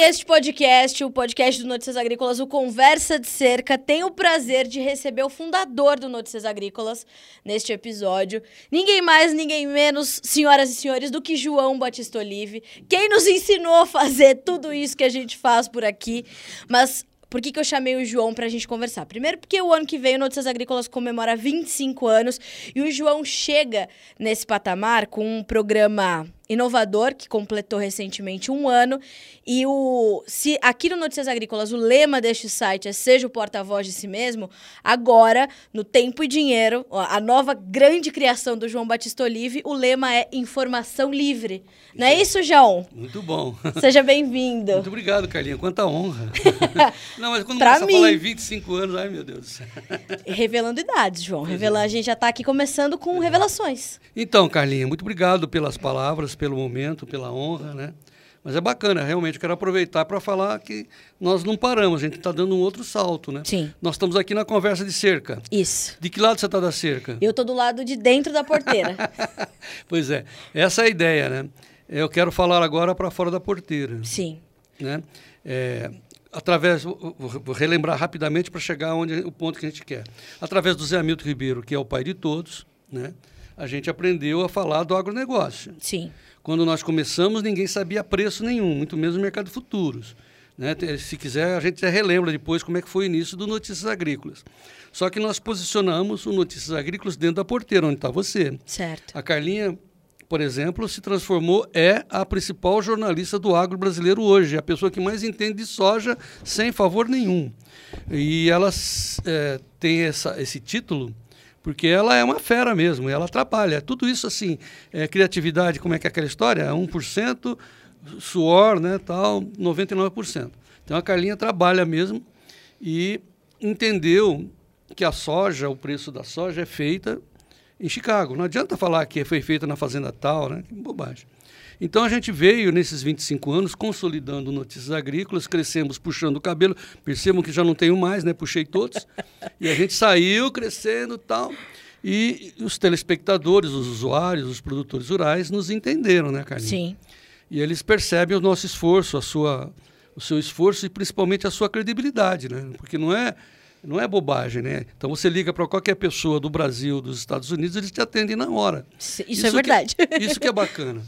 este podcast, o podcast do Notícias Agrícolas, o Conversa de Cerca, tem o prazer de receber o fundador do Notícias Agrícolas neste episódio. Ninguém mais, ninguém menos, senhoras e senhores, do que João Batista Olive, quem nos ensinou a fazer tudo isso que a gente faz por aqui. Mas por que, que eu chamei o João para a gente conversar? Primeiro, porque o ano que vem o Notícias Agrícolas comemora 25 anos e o João chega nesse patamar com um programa inovador que completou recentemente um ano e o se aqui no Notícias Agrícolas o lema deste site é seja o porta-voz de si mesmo, agora no Tempo e Dinheiro, a nova grande criação do João Batista Olive, o lema é informação livre. Não é isso, João? Muito bom. Seja bem-vindo. Muito obrigado, Carlinha. Quanta honra. Não, mas quando pra começa mim. a falar em 25 anos, ai meu Deus do céu. Revelando idades, João. Revela, é. A gente já está aqui começando com revelações. Então, Carlinha, muito obrigado pelas palavras, pelo momento, pela honra, né? Mas é bacana, realmente. Quero aproveitar para falar que nós não paramos, a gente está dando um outro salto, né? Sim. Nós estamos aqui na conversa de cerca. Isso. De que lado você está da cerca? Eu estou do lado de dentro da porteira. pois é, essa é a ideia, né? Eu quero falar agora para fora da porteira. Sim. Né? É, através, vou, relembrar rapidamente para chegar onde o ponto que a gente quer. Através do Zé Hamilton Ribeiro, que é o pai de todos, né? A gente aprendeu a falar do agronegócio. Sim. Quando nós começamos, ninguém sabia preço nenhum, muito menos no mercado de futuros. Né? Se quiser, a gente relembra depois como é que foi o início do Notícias Agrícolas. Só que nós posicionamos o Notícias Agrícolas dentro da porteira, onde está você. Certo. A Carlinha, por exemplo, se transformou, é a principal jornalista do agro brasileiro hoje, a pessoa que mais entende de soja sem favor nenhum. E ela é, tem essa, esse título porque ela é uma fera mesmo, ela trabalha. Tudo isso assim, é, criatividade, como é que é aquela história? 1%, suor, né, tal, 99%. Então a Carlinha trabalha mesmo e entendeu que a soja, o preço da soja é feita em Chicago. Não adianta falar que foi feita na fazenda tal, né? Que bobagem. Então a gente veio nesses 25 anos consolidando notícias agrícolas, crescemos puxando o cabelo, percebam que já não tenho mais, né? Puxei todos. e a gente saiu crescendo tal. E os telespectadores, os usuários, os produtores rurais nos entenderam, né, Carlinhos? Sim. E eles percebem o nosso esforço, a sua, o seu esforço e principalmente a sua credibilidade, né? Porque não é não é bobagem, né? Então você liga para qualquer pessoa do Brasil, dos Estados Unidos, eles te atendem na hora. Isso, isso é verdade. Que, isso que é bacana.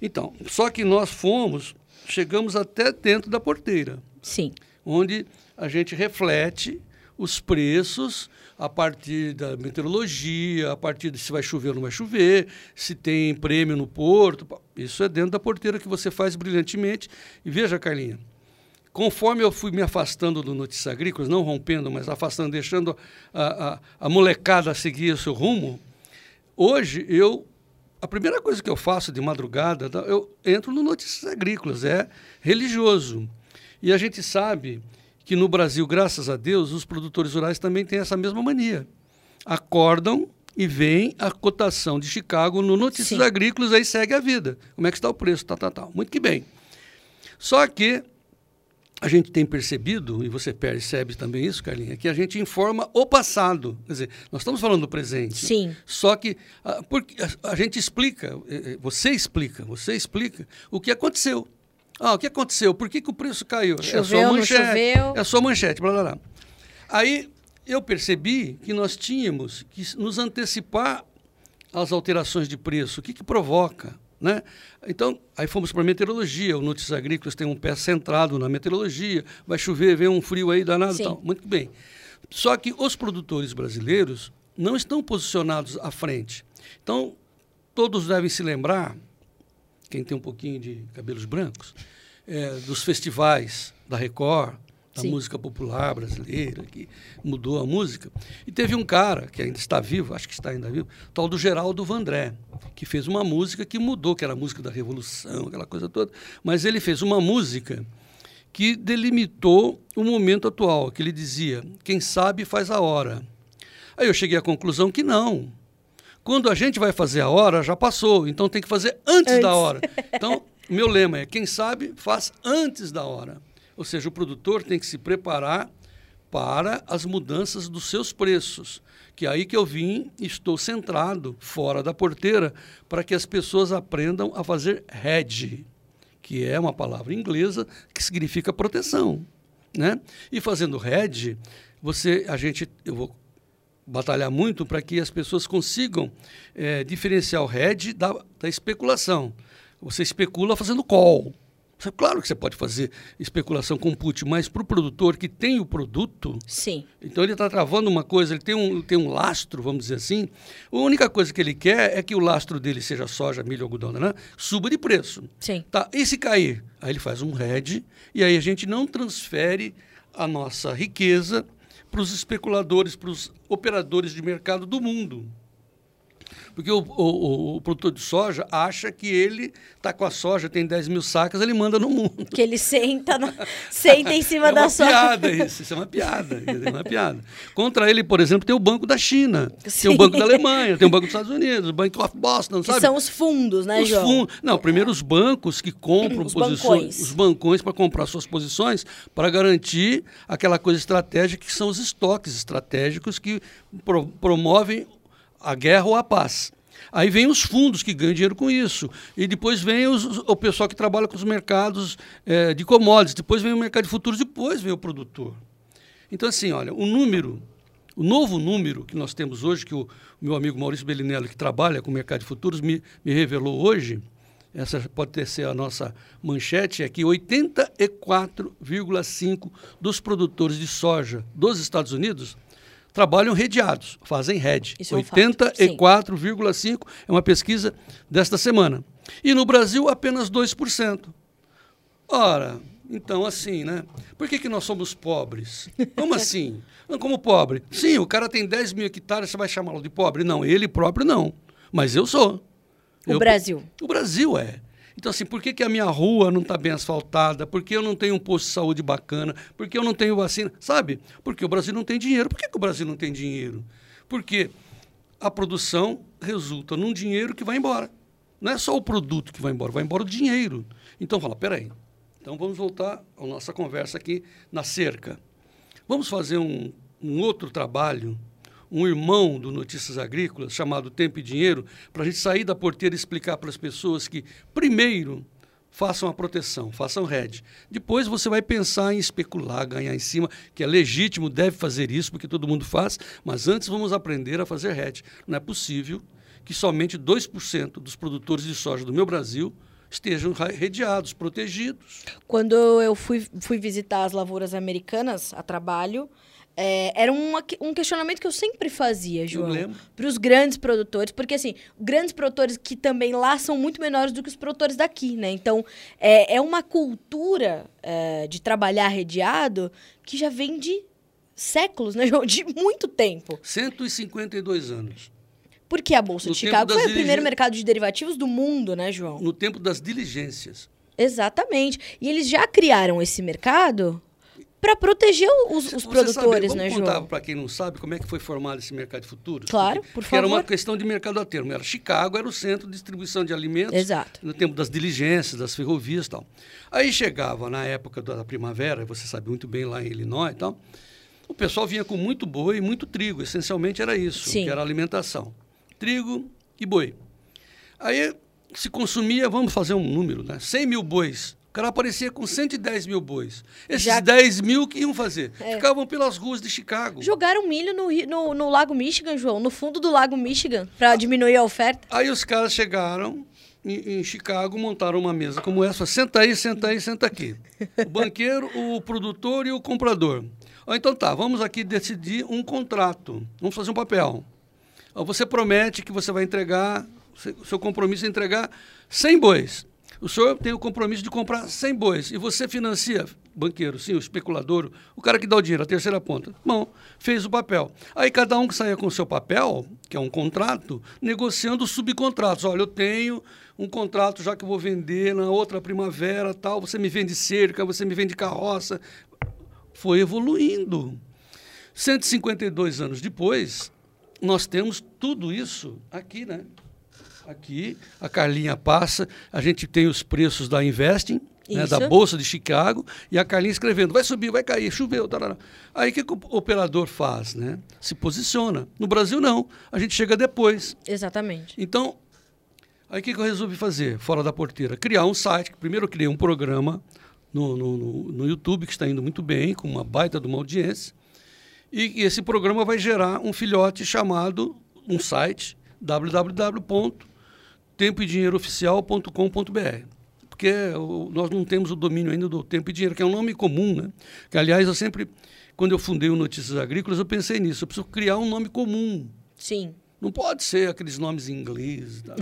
Então, só que nós fomos, chegamos até dentro da porteira. Sim. Onde a gente reflete os preços a partir da meteorologia, a partir de se vai chover ou não vai chover, se tem prêmio no porto. Isso é dentro da porteira que você faz brilhantemente. E veja, Carlinha, conforme eu fui me afastando do Notícias Agrícolas, não rompendo, mas afastando, deixando a, a, a molecada seguir o seu rumo, hoje eu a primeira coisa que eu faço de madrugada, tá, eu entro no Notícias Agrícolas, é religioso. E a gente sabe que no Brasil, graças a Deus, os produtores rurais também têm essa mesma mania. Acordam e vem a cotação de Chicago no Notícias Sim. Agrícolas, aí segue a vida. Como é que está o preço, tal, tal, tal. Muito que bem. Só que a gente tem percebido, e você percebe também isso, Carlinha, que a gente informa o passado. Quer dizer, nós estamos falando do presente. Sim. Só que a, porque a, a gente explica, eh, eh, você explica, você explica o que aconteceu. Ah, o que aconteceu? Por que, que o preço caiu? Choveu, é só manchete. Não choveu. É só manchete, blá, blá, blá. Aí eu percebi que nós tínhamos que nos antecipar às alterações de preço. O que, que provoca? Né? Então, aí fomos para a meteorologia. O Notícias Agrícolas tem um pé centrado na meteorologia. Vai chover, vem um frio aí danado tal. Muito bem. Só que os produtores brasileiros não estão posicionados à frente. Então, todos devem se lembrar, quem tem um pouquinho de cabelos brancos, é, dos festivais da Record, da Sim. música popular brasileira, que mudou a música. E teve um cara, que ainda está vivo, acho que está ainda vivo, tal do Geraldo Vandré, que fez uma música que mudou, que era a música da Revolução, aquela coisa toda. Mas ele fez uma música que delimitou o momento atual, que ele dizia: quem sabe faz a hora. Aí eu cheguei à conclusão que não. Quando a gente vai fazer a hora, já passou, então tem que fazer antes, antes. da hora. Então, meu lema é: quem sabe faz antes da hora. Ou seja, o produtor tem que se preparar para as mudanças dos seus preços. Que é aí que eu vim, estou centrado fora da porteira para que as pessoas aprendam a fazer hedge, que é uma palavra inglesa que significa proteção, né? E fazendo hedge, você, a gente, eu vou batalhar muito para que as pessoas consigam é, diferenciar o hedge da, da especulação. Você especula fazendo call, Claro que você pode fazer especulação com put, mas para o produtor que tem o produto, Sim. então ele está travando uma coisa, ele tem um, tem um lastro, vamos dizer assim. A única coisa que ele quer é que o lastro dele, seja soja, milho, algodão, né, suba de preço. Sim. Tá, e se cair? Aí ele faz um hedge e aí a gente não transfere a nossa riqueza para os especuladores, para os operadores de mercado do mundo. Porque o, o, o, produtor de soja acha que ele está com a soja, tem 10 mil sacas, ele manda no mundo. Que ele senta, na, senta em cima é da soja. É uma piada isso, isso é uma piada. É uma piada. Contra ele, por exemplo, tem o Banco da China, Sim. tem o Banco da Alemanha, tem o Banco dos Estados Unidos, o Bank of Boston, que sabe? são os fundos, né, os João? Fundos. Não, primeiro os bancos que compram os posições, bancões. os bancões para comprar suas posições para garantir aquela coisa estratégica que são os estoques estratégicos que pro, promovem a guerra ou a paz. Aí vem os fundos que ganham dinheiro com isso. E depois vem os, o pessoal que trabalha com os mercados é, de commodities. Depois vem o mercado de futuros. Depois vem o produtor. Então, assim, olha, o número, o novo número que nós temos hoje, que o, o meu amigo Maurício Bellinello, que trabalha com o mercado de futuros, me, me revelou hoje, essa pode ter ser a nossa manchete, é que 84,5% dos produtores de soja dos Estados Unidos trabalham redeados, fazem rede. 84,5% é uma pesquisa desta semana. E no Brasil, apenas 2%. Ora, então assim, né? Por que, que nós somos pobres? Como assim? Como pobre? Sim, o cara tem 10 mil hectares, você vai chamá-lo de pobre? Não, ele próprio não. Mas eu sou. O eu, Brasil. O Brasil é. Então, assim, por que, que a minha rua não está bem asfaltada? Por que eu não tenho um posto de saúde bacana? Por que eu não tenho vacina? Sabe? Porque o Brasil não tem dinheiro. Por que, que o Brasil não tem dinheiro? Porque a produção resulta num dinheiro que vai embora. Não é só o produto que vai embora, vai embora o dinheiro. Então, fala, peraí. Então, vamos voltar à nossa conversa aqui na cerca. Vamos fazer um, um outro trabalho um irmão do Notícias Agrícolas, chamado Tempo e Dinheiro, para a gente sair da porteira e explicar para as pessoas que, primeiro, façam a proteção, façam rede. Depois você vai pensar em especular, ganhar em cima, que é legítimo, deve fazer isso, porque todo mundo faz, mas antes vamos aprender a fazer rede. Não é possível que somente 2% dos produtores de soja do meu Brasil estejam redeados, protegidos. Quando eu fui, fui visitar as lavouras americanas a trabalho, é, era uma, um questionamento que eu sempre fazia, João. Para os grandes produtores, porque assim, grandes produtores que também lá são muito menores do que os produtores daqui, né? Então, é, é uma cultura é, de trabalhar redeado que já vem de séculos, né, João? De muito tempo. 152 anos. Porque a Bolsa no de Chicago foi o primeiro mercado de derivativos do mundo, né, João? No tempo das diligências. Exatamente. E eles já criaram esse mercado para proteger os, os produtores, sabe, né, João? contar para quem não sabe como é que foi formado esse mercado de futuros? Claro, porque, por porque favor. era uma questão de mercado a termo. Era Chicago, era o centro de distribuição de alimentos. Exato. No tempo das diligências, das ferrovias e tal. Aí chegava na época da primavera, você sabe muito bem lá em Illinois e tal, o pessoal vinha com muito boi e muito trigo. Essencialmente era isso, Sim. que era alimentação. Trigo e boi. Aí se consumia, vamos fazer um número, né? 100 mil bois cara aparecia com 110 mil bois. Esses Já... 10 mil que iam fazer? É. Ficavam pelas ruas de Chicago. Jogaram milho no, no, no Lago Michigan, João, no fundo do Lago Michigan, para diminuir a oferta. Aí os caras chegaram em, em, Chicago, montaram uma mesa como essa. Senta aí, senta aí, senta aqui. O banqueiro, o produtor e o comprador. então tá, vamos aqui decidir um contrato. Vamos fazer um papel. Você promete que você vai entregar, seu compromisso é entregar 100 bois. O senhor tem o compromisso de comprar 100 bois e você financia, banqueiro, sim, o especulador, o cara que dá o dinheiro, a terceira ponta. Bom, fez o papel. Aí cada um que saia com o seu papel, que é um contrato, negociando subcontratos. Olha, eu tenho um contrato já que eu vou vender na outra primavera, tal, você me vende cerca, você me vende carroça. Foi evoluindo. 152 anos depois, nós temos tudo isso aqui, né? Aqui, a Carlinha passa, a gente tem os preços da Investing, né, da Bolsa de Chicago, e a Carlinha escrevendo, vai subir, vai cair, choveu. Tarará. Aí o que, que o operador faz? Né? Se posiciona. No Brasil, não. A gente chega depois. Exatamente. Então, Aí o que, que eu resolvi fazer, fora da porteira? Criar um site. Primeiro eu criei um programa no, no, no, no YouTube, que está indo muito bem, com uma baita de uma audiência. E, e esse programa vai gerar um filhote chamado, um site, www.tempoedinheirooficial.com.br porque o, nós não temos o domínio ainda do tempo e dinheiro, que é um nome comum, né? Que, aliás, eu sempre, quando eu fundei o Notícias Agrícolas, eu pensei nisso, eu preciso criar um nome comum. Sim. Não pode ser aqueles nomes em inglês, tá?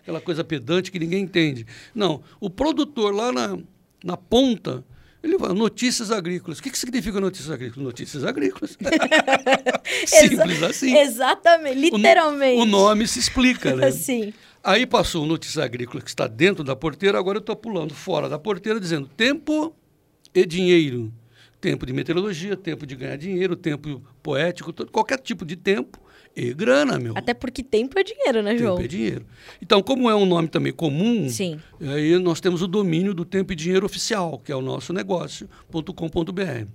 aquela coisa pedante que ninguém entende. Não, o produtor lá na, na ponta, ele vai, notícias agrícolas. O que, que significa notícias agrícolas? Notícias agrícolas. Simples assim. Exatamente, literalmente. O, o, nome se explica, né? Sim. Aí passou o Notícias Agrícolas, que está dentro da porteira, agora eu estou pulando fora da porteira, dizendo tempo e dinheiro. Tempo de meteorologia, tempo de ganhar dinheiro, tempo poético, todo, qualquer tipo de tempo e grana, meu. Até porque tempo é dinheiro, né, João? Tempo é dinheiro. Então, como é um nome também comum, Sim. aí nós temos o domínio do tempo e dinheiro oficial, que é o nosso negócio.com.br.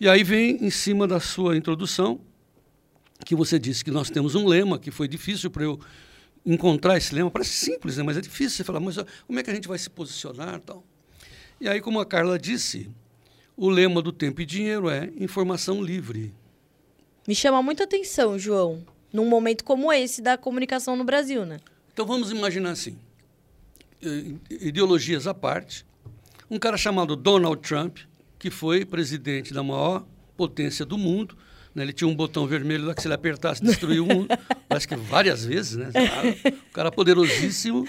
E aí vem em cima da sua introdução, que você disse que nós temos um lema que foi difícil para eu encontrar esse lema. Parece simples, né? mas é difícil você falar, mas como é que a gente vai se posicionar tal? E aí, como a Carla disse, o lema do tempo e dinheiro é informação livre. Me chama muita atenção, João, num momento como esse da comunicação no Brasil, né? Então vamos imaginar assim, ideologias à parte, um cara chamado Donald Trump, que foi presidente da maior potência do mundo, né? Ele tinha um botão vermelho lá que se ele apertasse destruiu mundo. Acho que várias vezes, né? O cara poderosíssimo.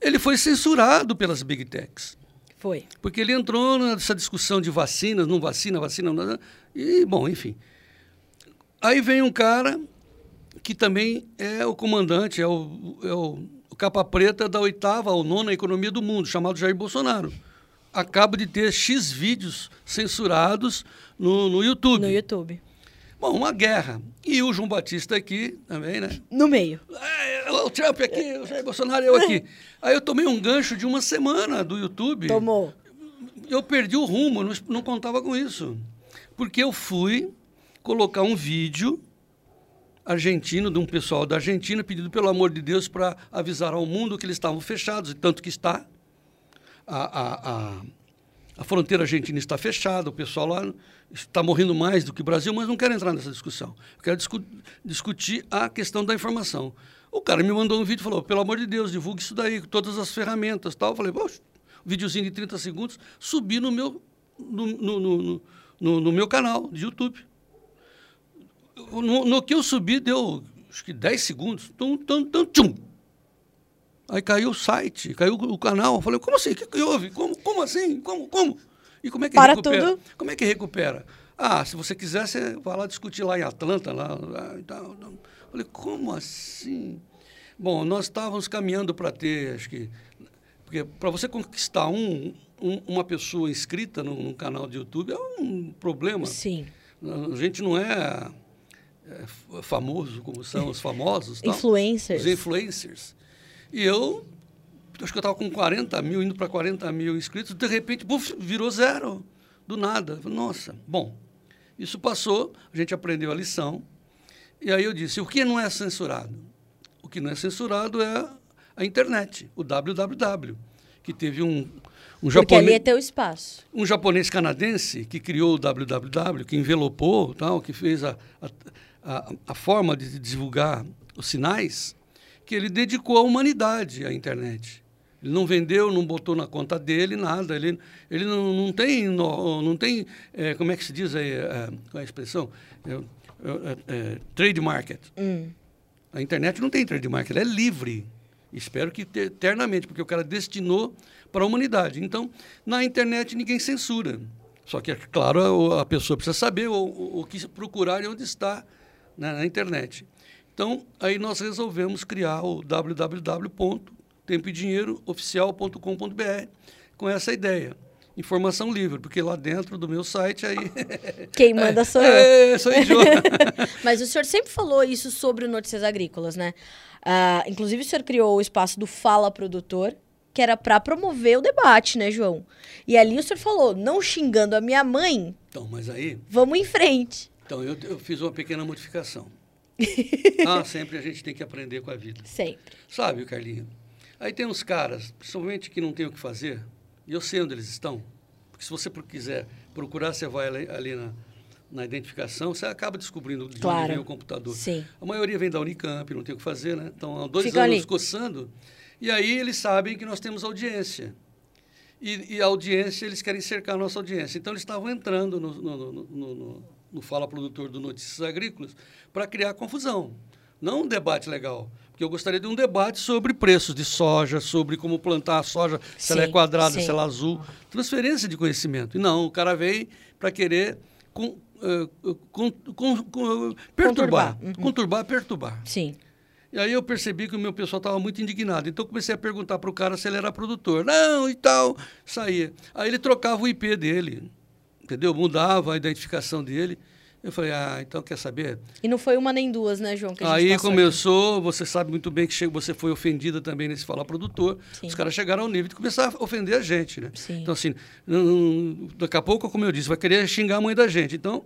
Ele foi censurado pelas big techs. Foi. Porque ele entrou nessa discussão de vacinas, não vacina, vacina, não. E, bom, enfim. Aí vem um cara que também é o comandante, é o, é o, o capa preta da oitava ou nona economia do mundo, chamado Jair Bolsonaro. Acaba de ter X vídeos censurados no, no YouTube. No YouTube. Bom, uma guerra. E o João Batista aqui também, né? No meio. É, o Trump aqui, o Jair Bolsonaro eu aqui. Aí eu tomei um gancho de uma semana do YouTube. Tomou. Eu perdi o rumo, não, não contava com isso. Porque eu fui colocar um vídeo argentino, de um pessoal da Argentina, pedindo pelo amor de Deus para avisar ao mundo que eles estavam fechados, e tanto que está. A, a, a, a fronteira argentina está fechada, o pessoal lá está morrendo mais do que o Brasil, mas não quero entrar nessa discussão. Eu quero discu discutir a questão da informação. O cara me mandou um vídeo e falou, pelo amor de Deus, divulgue isso daí, com todas as ferramentas tal. Eu falei, poxa, videozinho de 30 segundos, subi no meu, no, no, no, no, meu canal de YouTube. No, no, que eu subi, deu acho que 10 segundos. Tum, tum, tum, tchum. Aí caiu o site, caiu o canal. Eu falei, como assim? O que, que houve? Como, como assim? Como? Como? E como é que Para recupera? tudo. Como é que recupera? Ah, se você quiser, você vai lá discutir lá em Atlanta. Lá, lá e tal. Falei, como assim? Bom, nós estávamos caminhando para ter, acho que. Porque para você conquistar um, um, uma pessoa inscrita num, num, canal de YouTube é um problema. Sim. A gente não é, é famoso como são os famosos. Influencers. Os influencers. E eu acho que eu estava com 40 mil, indo para 40 mil inscritos, de repente, buf, virou zero, do nada. Nossa, bom, isso passou, a gente aprendeu a lição, e aí eu disse, o que não é censurado? O que não é censurado é a internet, o www, que teve um, um Porque ali é teu espaço. Um japonês canadense que criou o www, que envelopou, tal, que fez a, a, a, a forma de divulgar os sinais, que ele dedicou à humanidade à internet. Ele não vendeu, não botou na conta dele nada. Ele, ele não, não tem, não, não tem é, como é que se diz aí, é, qual é a expressão? É, é, é trade market. Hum. A internet não tem trade market, ela é livre. Espero que eternamente, porque o cara destinou para a humanidade. Então, na internet ninguém censura. Só que, é claro, a, a pessoa precisa saber o, o, que procurar e onde está na, na internet. Então, aí nós resolvemos criar o www tempoedinheirooficial.com.br com essa ideia. Informação livre, porque lá dentro do meu site aí. Quem manda sou eu. É, sou idiota. Mas o senhor sempre falou isso sobre notícias agrícolas, né? Uh, inclusive, o senhor criou o espaço do Fala Produtor, que era para promover o debate, né, João? E ali o senhor falou, não xingando a minha mãe. Então, mas aí. Vamos em frente. Então, eu, eu fiz uma pequena modificação. ah, sempre a gente tem que aprender com a vida. Sempre. Sabe, Carlinhos? Aí tem uns caras, principalmente que não tem o que fazer, e eu sei onde eles estão. Porque se você quiser procurar, você vai ali, ali na, na identificação, você acaba descobrindo de Claro. onde vem o computador. Sim. A maioria vem da Unicamp, não tem o que fazer, né? Estão há dois Fica anos ali. coçando. E aí eles sabem que nós temos audiência. E, e a audiência, eles querem cercar a nossa audiência. Então, eles estavam entrando no, no, no, no- no- Fala Produtor do Notícias Agrícolas para criar confusão. Não um debate legal. Porque eu gostaria de um debate sobre preços de soja, sobre como plantar a soja, se ela é Sim, quadrada, sim. se ela é azul. Transferência de conhecimento. E não, o cara veio para querer com, eh, com- com- com- perturbar. Conturbar. Uhum. Conturbar, perturbar. Sim. E aí eu percebi que o meu pessoal estava muito indignado. Então eu comecei a perguntar para o cara se ele era produtor. Não, e tal. Saía. Aí ele trocava o IP dele. Entendeu? Mudava a identificação dele. Eu falei, ah, então quer saber? E não foi uma nem duas, né, João? Aí passou aqui. começou, você sabe muito bem que você foi ofendida também nesse falar produtor. Sim. Os caras chegaram ao nível de começar a ofender a gente, né? Sim. Então, assim, daqui a pouco, como eu disse, vai querer xingar a mãe da gente. Então,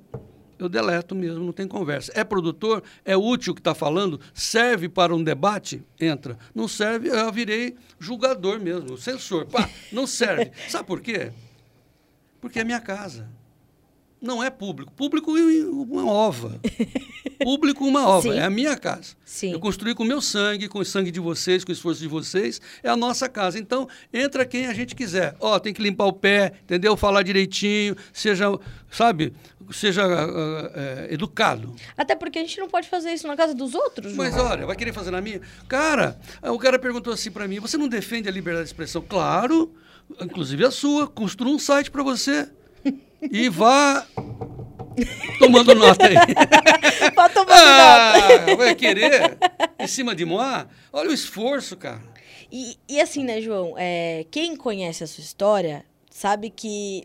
eu deleto mesmo, não tem conversa. É produtor, é útil o que está falando, serve para um debate, entra. Não serve, eu virei julgador mesmo, censor. Pá, não serve. Sabe por quê? Porque é minha casa. Não é público. Público é uma ova. Público uma ova. Sim. É a minha casa. Sim. Eu construí com o meu sangue, com o sangue de vocês, com o esforço de vocês. É a nossa casa. Então, entra quem a gente quiser. Ó, tem que limpar o pé, entendeu? Falar direitinho, seja, sabe, seja ah, eh, educado. Até porque a gente não pode fazer isso na casa dos outros. Mas olha, vai querer fazer na minha? Cara, o cara perguntou assim para mim: você não defende a liberdade de expressão? Claro, inclusive a sua. Construa um site para você. E vá tomando nota aí. Pra tomar nota. Ah, vai querer? Em cima de Moá? Olha o esforço, cara. E, e assim, né, João? É, quem conhece a sua história sabe que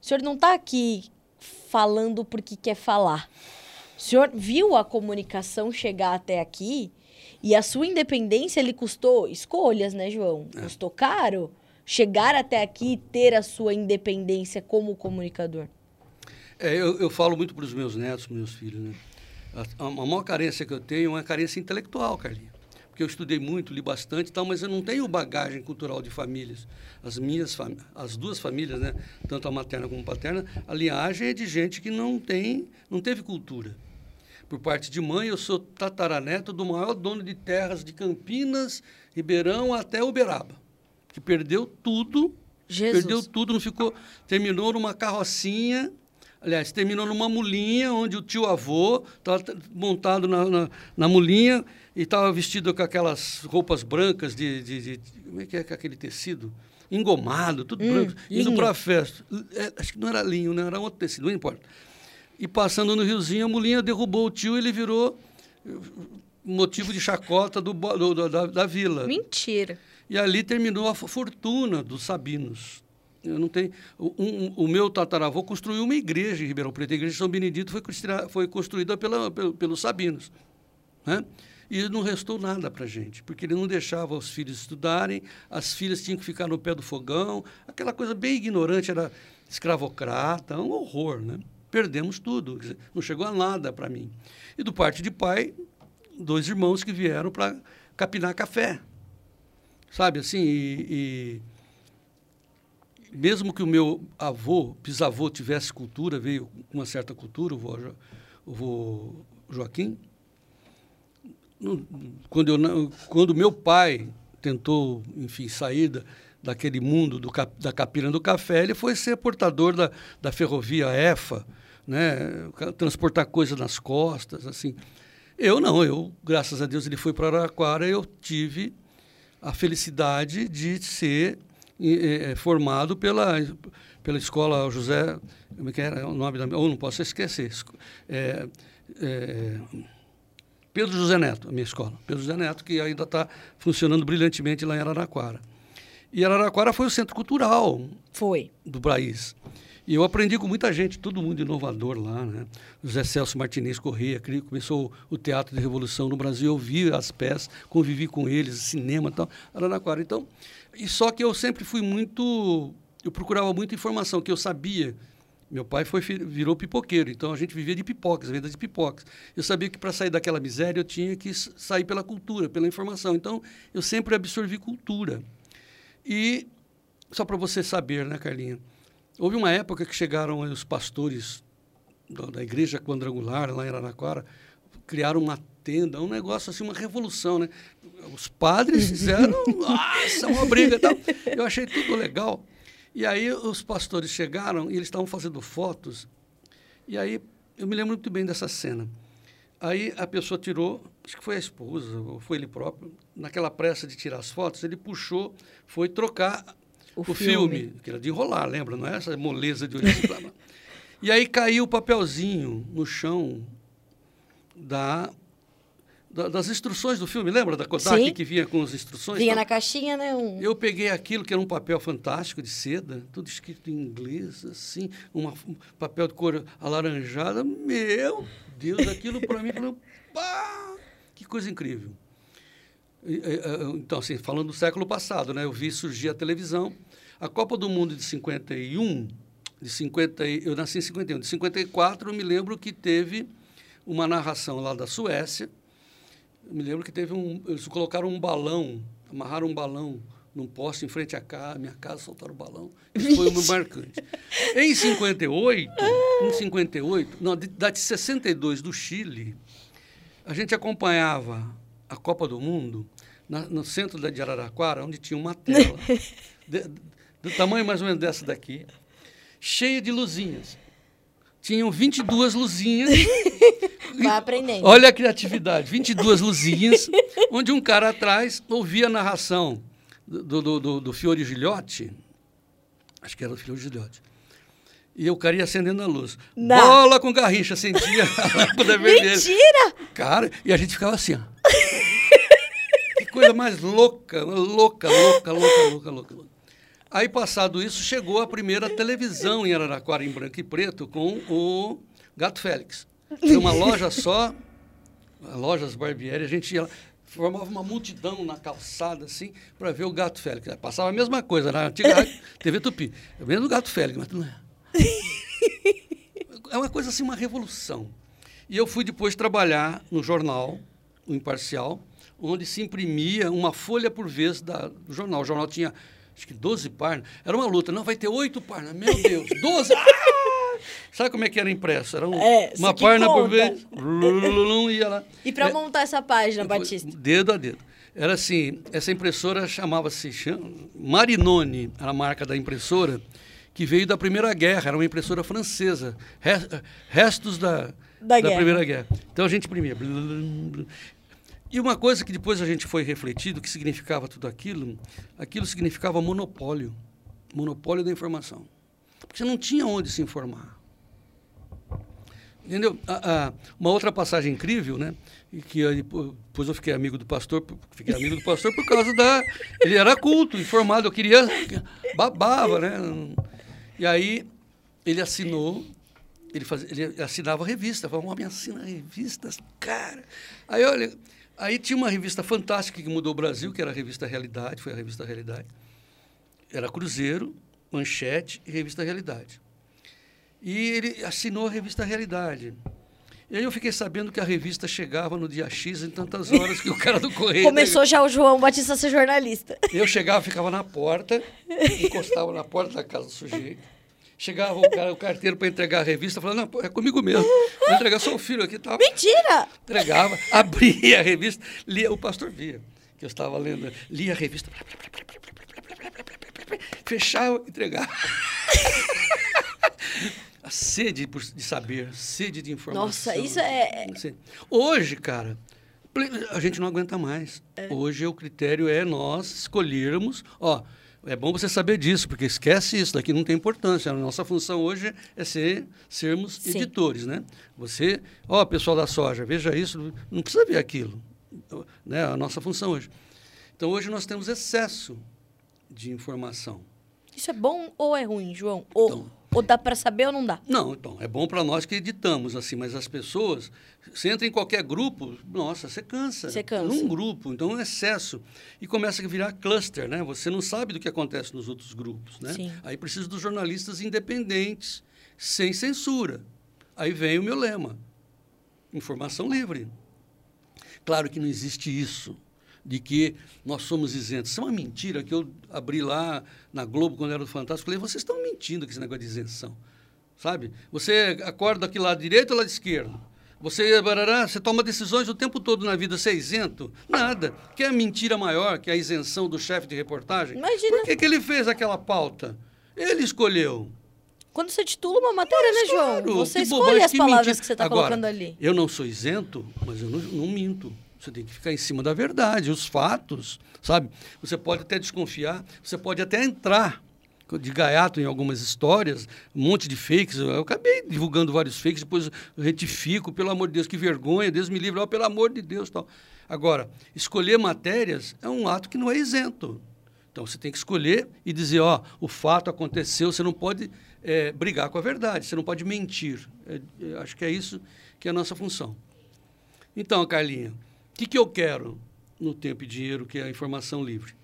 o senhor não está aqui falando porque quer falar. O senhor viu a comunicação chegar até aqui e a sua independência lhe custou escolhas, né, João? É. Custou caro chegar até aqui e ter a sua independência como comunicador. É, eu, eu falo muito para os meus netos, meus filhos, né? A, a maior carência que eu tenho é uma carência intelectual, Carlinhos. Porque eu estudei muito, li bastante e tal, mas eu não tenho bagagem cultural de famílias. As minhas, as duas famílias, né? Tanto a materna como a paterna, a linhagem é de gente que não tem, não teve cultura. Por parte de mãe, eu sou tataraneto do maior dono de terras de Campinas, Ribeirão até Uberaba, que perdeu tudo Jesus. Perdeu tudo, não ficou. Terminou numa carrocinha. Aliás, terminou numa mulinha, onde o tio avô estava montado na, na, na mulinha e estava vestido com aquelas roupas brancas de, de, de- Como é que é aquele tecido? Engomado, tudo Hum, branco. Indo para a festa. É, acho que não era linho, né? era outro tecido, não importa. E passando no riozinho, a mulinha derrubou o tio e ele virou eh, motivo de chacota do- do- da, da vila. Mentira. E ali terminou a fo- fortuna dos Sabinos. Eu não tenho. O, um- o meu tataravô construiu uma igreja em Ribeirão Preto. A igreja de São Benedito foi, construída- foi construída pela, pelo- pelos Sabinos. Né? E não restou nada para a gente, porque ele não deixava os filhos estudarem, as filhas tinham que ficar no pé do fogão, aquela coisa bem ignorante, era escravocrata, um horror. Né? Perdemos tudo, dizer, não chegou a nada para mim. E do parte de pai, dois irmãos que vieram para capinar café sabe assim e, e mesmo que o meu avô bisavô tivesse cultura veio com uma certa cultura o vô, o vô Joaquim quando eu quando meu pai tentou enfim sair da, daquele mundo do, da capina do café ele foi ser portador da, da ferrovia EFA né transportar coisa nas costas assim. Eu não eu graças a Deus ele foi para Araraquara eu tive a felicidade de ser eh, formado pela, pela escola José. Como é que era o nome da. Ou não posso esquecer. eh, eh, Pedro José Neto, a minha escola. Pedro José Neto, que ainda está funcionando brilhantemente lá em Araraquara. E Araraquara foi o centro cultural Foi. do Braís. E eu aprendi com muita gente, todo mundo inovador lá, né? José Celso Martinez Corrêa, cri- começou o Teatro de Revolução no Brasil, eu vi as peças, convivi com eles, cinema e tal, Araraquara. Então, e só que eu sempre fui muito, eu procurava muita informação, que eu sabia Meu pai foi, virou pipoqueiro, então a gente vivia de pipocas, venda de pipocas. Eu sabia que para sair daquela miséria eu tinha que sair pela cultura, pela informação. Então eu sempre absorvi cultura. E só para você saber, né, Carlinha? Houve uma época que chegaram os pastores da, da igreja quadrangular lá em Araraquara, criaram uma tenda, um negócio assim, uma revolução, né? Os padres fizeram, nossa, uma briga e tal. Eu achei tudo legal. E aí os pastores chegaram e eles estavam fazendo fotos. E aí eu me lembro muito bem dessa cena. Aí a pessoa tirou, acho que foi a esposa, ou foi ele próprio, naquela pressa de tirar as fotos, ele puxou, foi trocar o, o filme. filme. que era de enrolar, lembra? Não é essa moleza de origem. e aí caiu o papelzinho no chão da das instruções do filme, lembra da Kodak Sim. que vinha com as instruções? Vinha então, na caixinha, né? Um... Eu peguei aquilo que era um papel fantástico de seda, tudo escrito em inglês, assim, uma, um papel de cor alaranjada. Meu Deus, aquilo para mim, falou, pá, que coisa incrível. Então, assim, falando do século passado, né? Eu vi surgir a televisão. A Copa do Mundo de 51, de 50, eu nasci em 51, de 54 eu me lembro que teve uma narração lá da Suécia, eu me lembro que teve um. Eles colocaram um balão, amarraram um balão num poste em frente à casa, minha casa, soltaram o balão. Isso foi muito marcante. Em 58, em 58, não, da de 62 do Chile, a gente acompanhava a Copa do Mundo na, no centro de Araraquara, onde tinha uma tela, de, do tamanho mais ou menos dessa daqui, cheia de luzinhas. Tinham 22 luzinhas Vai aprendendo. Olha a criatividade. 22 luzinhas, onde um cara atrás ouvia a narração do, do, do, do Fiore Gilhote. Acho que era o Fiore Gilhote. E o cara ia acendendo a luz. Não. Bola com garrincha, acendia a lâmpada vermelha. Mentira! Cara, e a gente ficava assim, ó. Coisa mais louca, louca, louca, louca, louca, louca. Aí, passado isso, chegou a primeira televisão em Araraquara, em branco e preto, com o Gato Félix. Uma loja só, lojas Barbieri, a gente ia formava uma multidão na calçada, assim, para ver o Gato Félix. Passava a mesma coisa na antiga TV Tupi. O mesmo Gato Félix, mas não é. É uma coisa assim, uma revolução. E eu fui depois trabalhar no jornal, o Imparcial, onde se imprimia uma folha por vez da, do jornal. O jornal tinha, acho que 12 páginas. Era uma luta. Não, vai ter oito páginas. Meu Deus, 12! Ah! Sabe como é que era impresso? Era um, é, uma página por vez. ia lá. E para é, montar essa página, Batista? Dedo a dedo. Era assim, essa impressora chamava-se Marinoni, era a marca da impressora, que veio da Primeira Guerra, era uma impressora francesa, restos da, da, da Primeira Guerra. Então a gente imprimia. E uma coisa que depois a gente foi refletido, que significava tudo aquilo, aquilo significava monopólio, monopólio da informação. Porque você não tinha onde se informar. Entendeu? A, a, uma outra passagem incrível, né? E que eu, depois eu fiquei amigo do pastor, fiquei amigo do pastor por causa da. Ele era culto, informado, eu queria. babava, né? E aí ele assinou, ele, faz, ele assinava revista, falava, homem assina revistas, cara. Aí olha, aí tinha uma revista fantástica que mudou o Brasil, que era a revista Realidade, foi a revista Realidade. Era Cruzeiro, Manchete e Revista Realidade. E ele assinou a revista Realidade. E aí eu fiquei sabendo que a revista chegava no dia X em tantas horas que o cara do correio. Começou já o João Batista a ser jornalista. Eu chegava, ficava na porta, encostava na porta da casa do sujeito. Chegava o, cara, o carteiro para entregar a revista, falando, não, pô, é comigo mesmo. Vou entregar só o filho aqui tal. Mentira! Entregava, abria a revista, lia, o pastor via que eu estava lendo, lia a revista, fechava, entregava. a sede de saber, sede de informação. Nossa, isso é. Hoje, cara, a gente não aguenta mais. É. Hoje o critério é nós escolhermos, ó, é bom você saber disso, porque esquece isso, daqui não tem importância. A nossa função hoje é ser, sermos Sim. editores, né? Você, ó, pessoal da soja, veja isso, não precisa ver aquilo. Né? A nossa função hoje. Então hoje nós temos excesso de informação. Isso é bom ou é ruim, João? Ou, então, ou dá para saber ou não dá? Não, então, é bom para nós que editamos, assim, mas as pessoas, você entra em qualquer grupo, nossa, você cansa. Você cansa. Num grupo, então é um excesso. E começa a virar cluster, né? Você não sabe do que acontece nos outros grupos, né? Sim. Aí precisa dos jornalistas independentes, sem censura. Aí vem o meu lema: informação livre. Claro que não existe isso, de que nós somos isentos. Isso é uma mentira que eu abri lá na Globo quando era do Fantástico. Falei, vocês estão mentindo com esse negócio de isenção. Sabe? Você acorda aqui lado direito ou lado esquerdo? Você, barará, você toma decisões o tempo todo na vida, você é isento? Nada. Que é a mentira maior que a isenção do chefe de reportagem? Imagina. Por que, que ele fez aquela pauta? Ele escolheu. Quando você titula uma matéria, Mas, né, João? claro, Você que escolhe bobagem, as que palavras mentira. que você está colocando ali. Eu não sou isento, mas eu não, não minto. Você tem que ficar em cima da verdade, os fatos, sabe? Você pode até desconfiar, você pode até entrar de gaiato em algumas histórias, um monte de fakes. Eu acabei divulgando vários fakes, depois retifico, pelo amor de Deus, que vergonha, Deus me livre, oh, pelo amor de Deus. Tal. Agora, escolher matérias é um ato que não é isento. Então você tem que escolher e dizer, ó, o fato aconteceu, você não pode é, brigar com a verdade, você não pode mentir. É, acho que é isso que é a nossa função. Então, Carlinha, o que, que eu quero no tempo e dinheiro, que é a informação livre?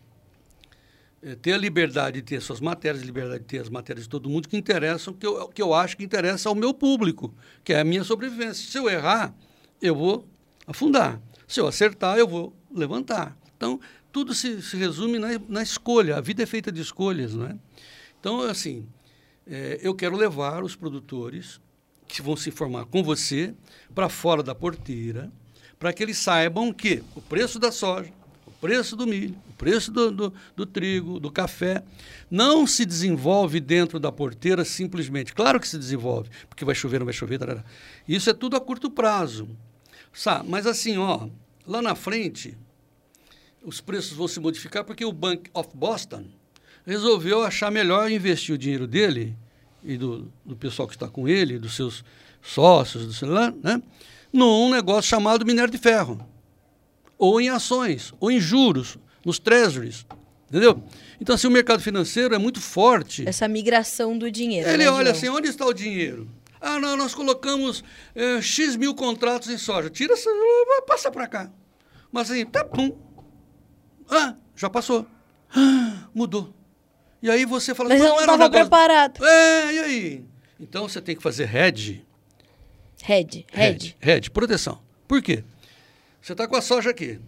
É ter a liberdade de ter suas matérias, liberdade de ter as matérias de todo mundo que interessam, que eu, que eu acho que interessa ao meu público, que é a minha sobrevivência. Se eu errar, eu vou afundar. Se eu acertar, eu vou levantar. Então, tudo se, se resume na, na, escolha. A vida é feita de escolhas, não é? Então, assim, é, eu quero levar os produtores que vão se informar com você para fora da porteira, para que eles saibam que o preço da soja, o preço do milho, o preço do, do, do, trigo, do café, não se desenvolve dentro da porteira simplesmente. Claro que se desenvolve, porque vai chover, não vai chover. Tarará. Isso é tudo a curto prazo. Sabe? Mas assim, ó, lá na frente, os preços vão se modificar porque o Bank of Boston resolveu achar melhor investir o dinheiro dele e do, do pessoal que está com ele, dos seus sócios, do celular, né? Num negócio chamado minério de ferro, ou em ações, ou em juros, nos treasuries, entendeu? Então, assim, o mercado financeiro é muito forte. Essa migração do dinheiro. Ele né, olha João? assim, onde está o dinheiro? Ah, não, nós colocamos é, X mil contratos em soja. Tira essa, passa para cá. Mas assim, tá, pum. Ah, já passou. Ah, mudou. E aí você fala... Mas eu não era um estava negócio- preparado. É, e aí? Então, você tem que fazer hedge, Red, red. Hedge, proteção. Por quê? Você está com a soja aqui,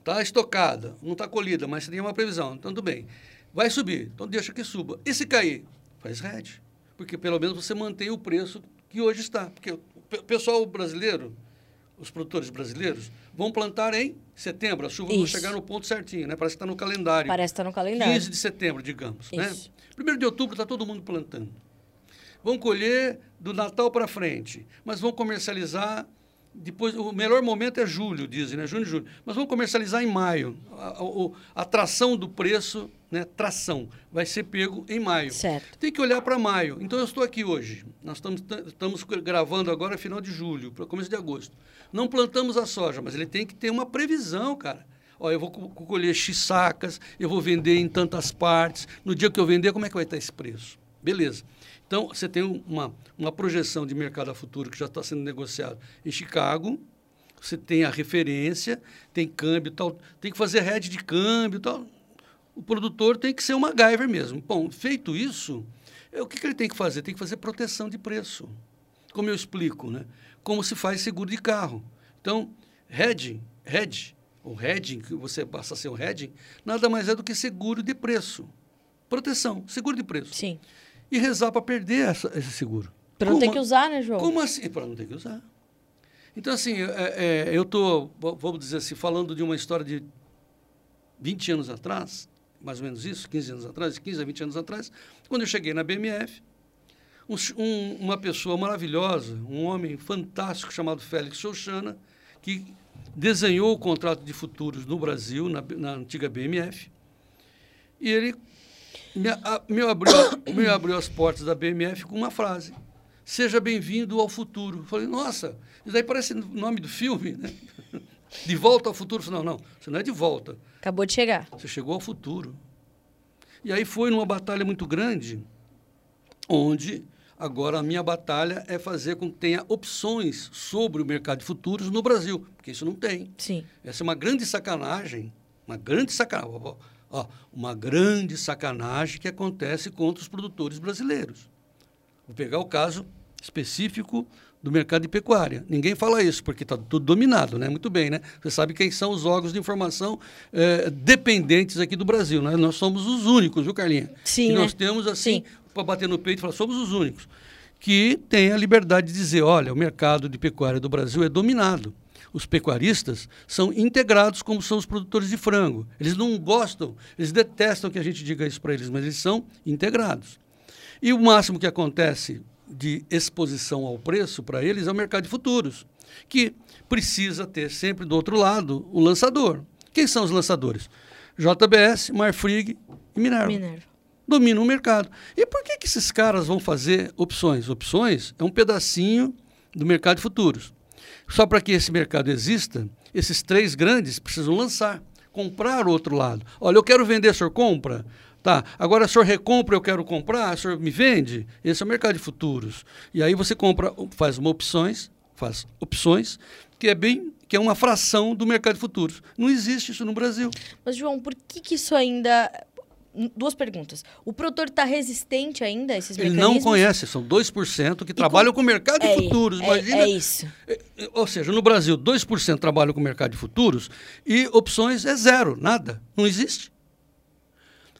está estocada, não está colhida, mas você tem uma previsão, então tudo bem. Vai subir, então deixa que suba. E se cair? Faz hedge, porque pelo menos você mantém o preço que hoje está. Porque o pe- pessoal brasileiro, os produtores brasileiros, vão plantar em setembro, as chuvas vão Isso. chegar no ponto certinho, né? Parece que está no calendário. Parece que tá no calendário. 15 de setembro, digamos. Né? Isso. Primeiro de outubro está todo mundo plantando. Vão colher do Natal para frente, mas vão comercializar depois. O melhor momento é julho, dizem, né? Junho e julho. Mas vão comercializar em maio. A, a- a tração do preço, né? Tração, vai ser pego em maio. Certo. Tem que olhar para maio. Então eu estou aqui hoje. Nós estamos, estamos gravando agora final de julho, para começo de agosto. Não plantamos a soja, mas ele tem que ter uma previsão, cara. Ó, eu vou co- colher X sacas, eu vou vender em tantas partes. No dia que eu vender, como é que vai estar esse preço? Beleza. Então, você tem uma, uma projeção de mercado a futuro que já está sendo negociado em Chicago. Você tem a referência, tem câmbio tal. Tem que fazer rede de câmbio tal o produtor tem que ser uma MacGyver mesmo. Bom, feito isso, é, o que, que ele tem que fazer? Tem que fazer proteção de preço. Como eu explico, né? Como se faz seguro de carro. Então, hedging, hedge, ou hedging, que você passa a ser um hedging, nada mais é do que seguro de preço. Proteção, seguro de preço. Sim. E rezar para perder essa- esse seguro. Pra não ter que usar, né, João? como assim? Para não ter que usar. Então, assim, é, é, eu estou, vamos dizer assim, falando de uma história de 20 anos atrás, mais ou menos isso, 15 anos atrás, 15 a 20 anos atrás, quando eu cheguei na BMF, um, um- uma pessoa maravilhosa, um homem fantástico chamado Félix Chouchana, que desenhou o contrato de futuros no Brasil, na, na antiga BMF, e ele me, a- me abriu, me abriu as portas da BMF com uma frase. Seja bem-vindo ao futuro. Falei, nossa, isso daí parece o nome do filme, né? De volta ao futuro. Falei, não, não, você não é de volta. Acabou de chegar. Você chegou ao futuro. E aí foi numa batalha muito grande, onde agora a minha batalha é fazer com que tenha opções sobre o mercado de futuros no Brasil, porque isso não tem. Sim. Essa é uma grande sacanagem, uma grande sacanagem, ó, uma grande sacanagem que acontece contra os produtores brasileiros. Vou pegar o caso específico do mercado de pecuária. Ninguém fala isso, porque está tudo dominado, né? Muito bem, né? Você sabe quem são os órgãos de informação eh, dependentes aqui do Brasil, né? Nós somos os únicos, viu, Carlinha? Sim, que né? nós temos, assim, Sim. para bater no peito e falar, somos os únicos, que tem a liberdade de dizer, olha, o mercado de pecuária do Brasil é dominado. Os pecuaristas são integrados como são os produtores de frango. Eles não gostam, eles detestam que a gente diga isso para eles, mas eles são integrados. E o máximo que acontece de exposição ao preço para eles é o mercado de futuros, que precisa ter sempre do outro lado o lançador. Quem são os lançadores? JBS, Marfrig e Minerva. Minerva. Dominam o mercado. E por que, que esses caras vão fazer opções? Opções é um pedacinho do mercado de futuros. Só para que esse mercado exista, esses três grandes precisam lançar, comprar o outro lado. Olha, eu quero vender, o senhor compra? Tá, agora o senhor recompra, eu quero comprar, o senhor me vende? Esse é o mercado de futuros. E aí você compra, faz uma opções, faz opções, que é bem, que é uma fração do mercado de futuros. Não existe isso no Brasil. Mas, João, por que, que isso ainda. Duas perguntas. O produtor está resistente ainda a esses Ele mecanismos? não conhece, são 2% que trabalham com o mercado de É, futuros. é- Imagina. é isso. É, é, Ou seja, no Brasil, 2% trabalham com o mercado de futuros e opções é zero, nada. Não existe.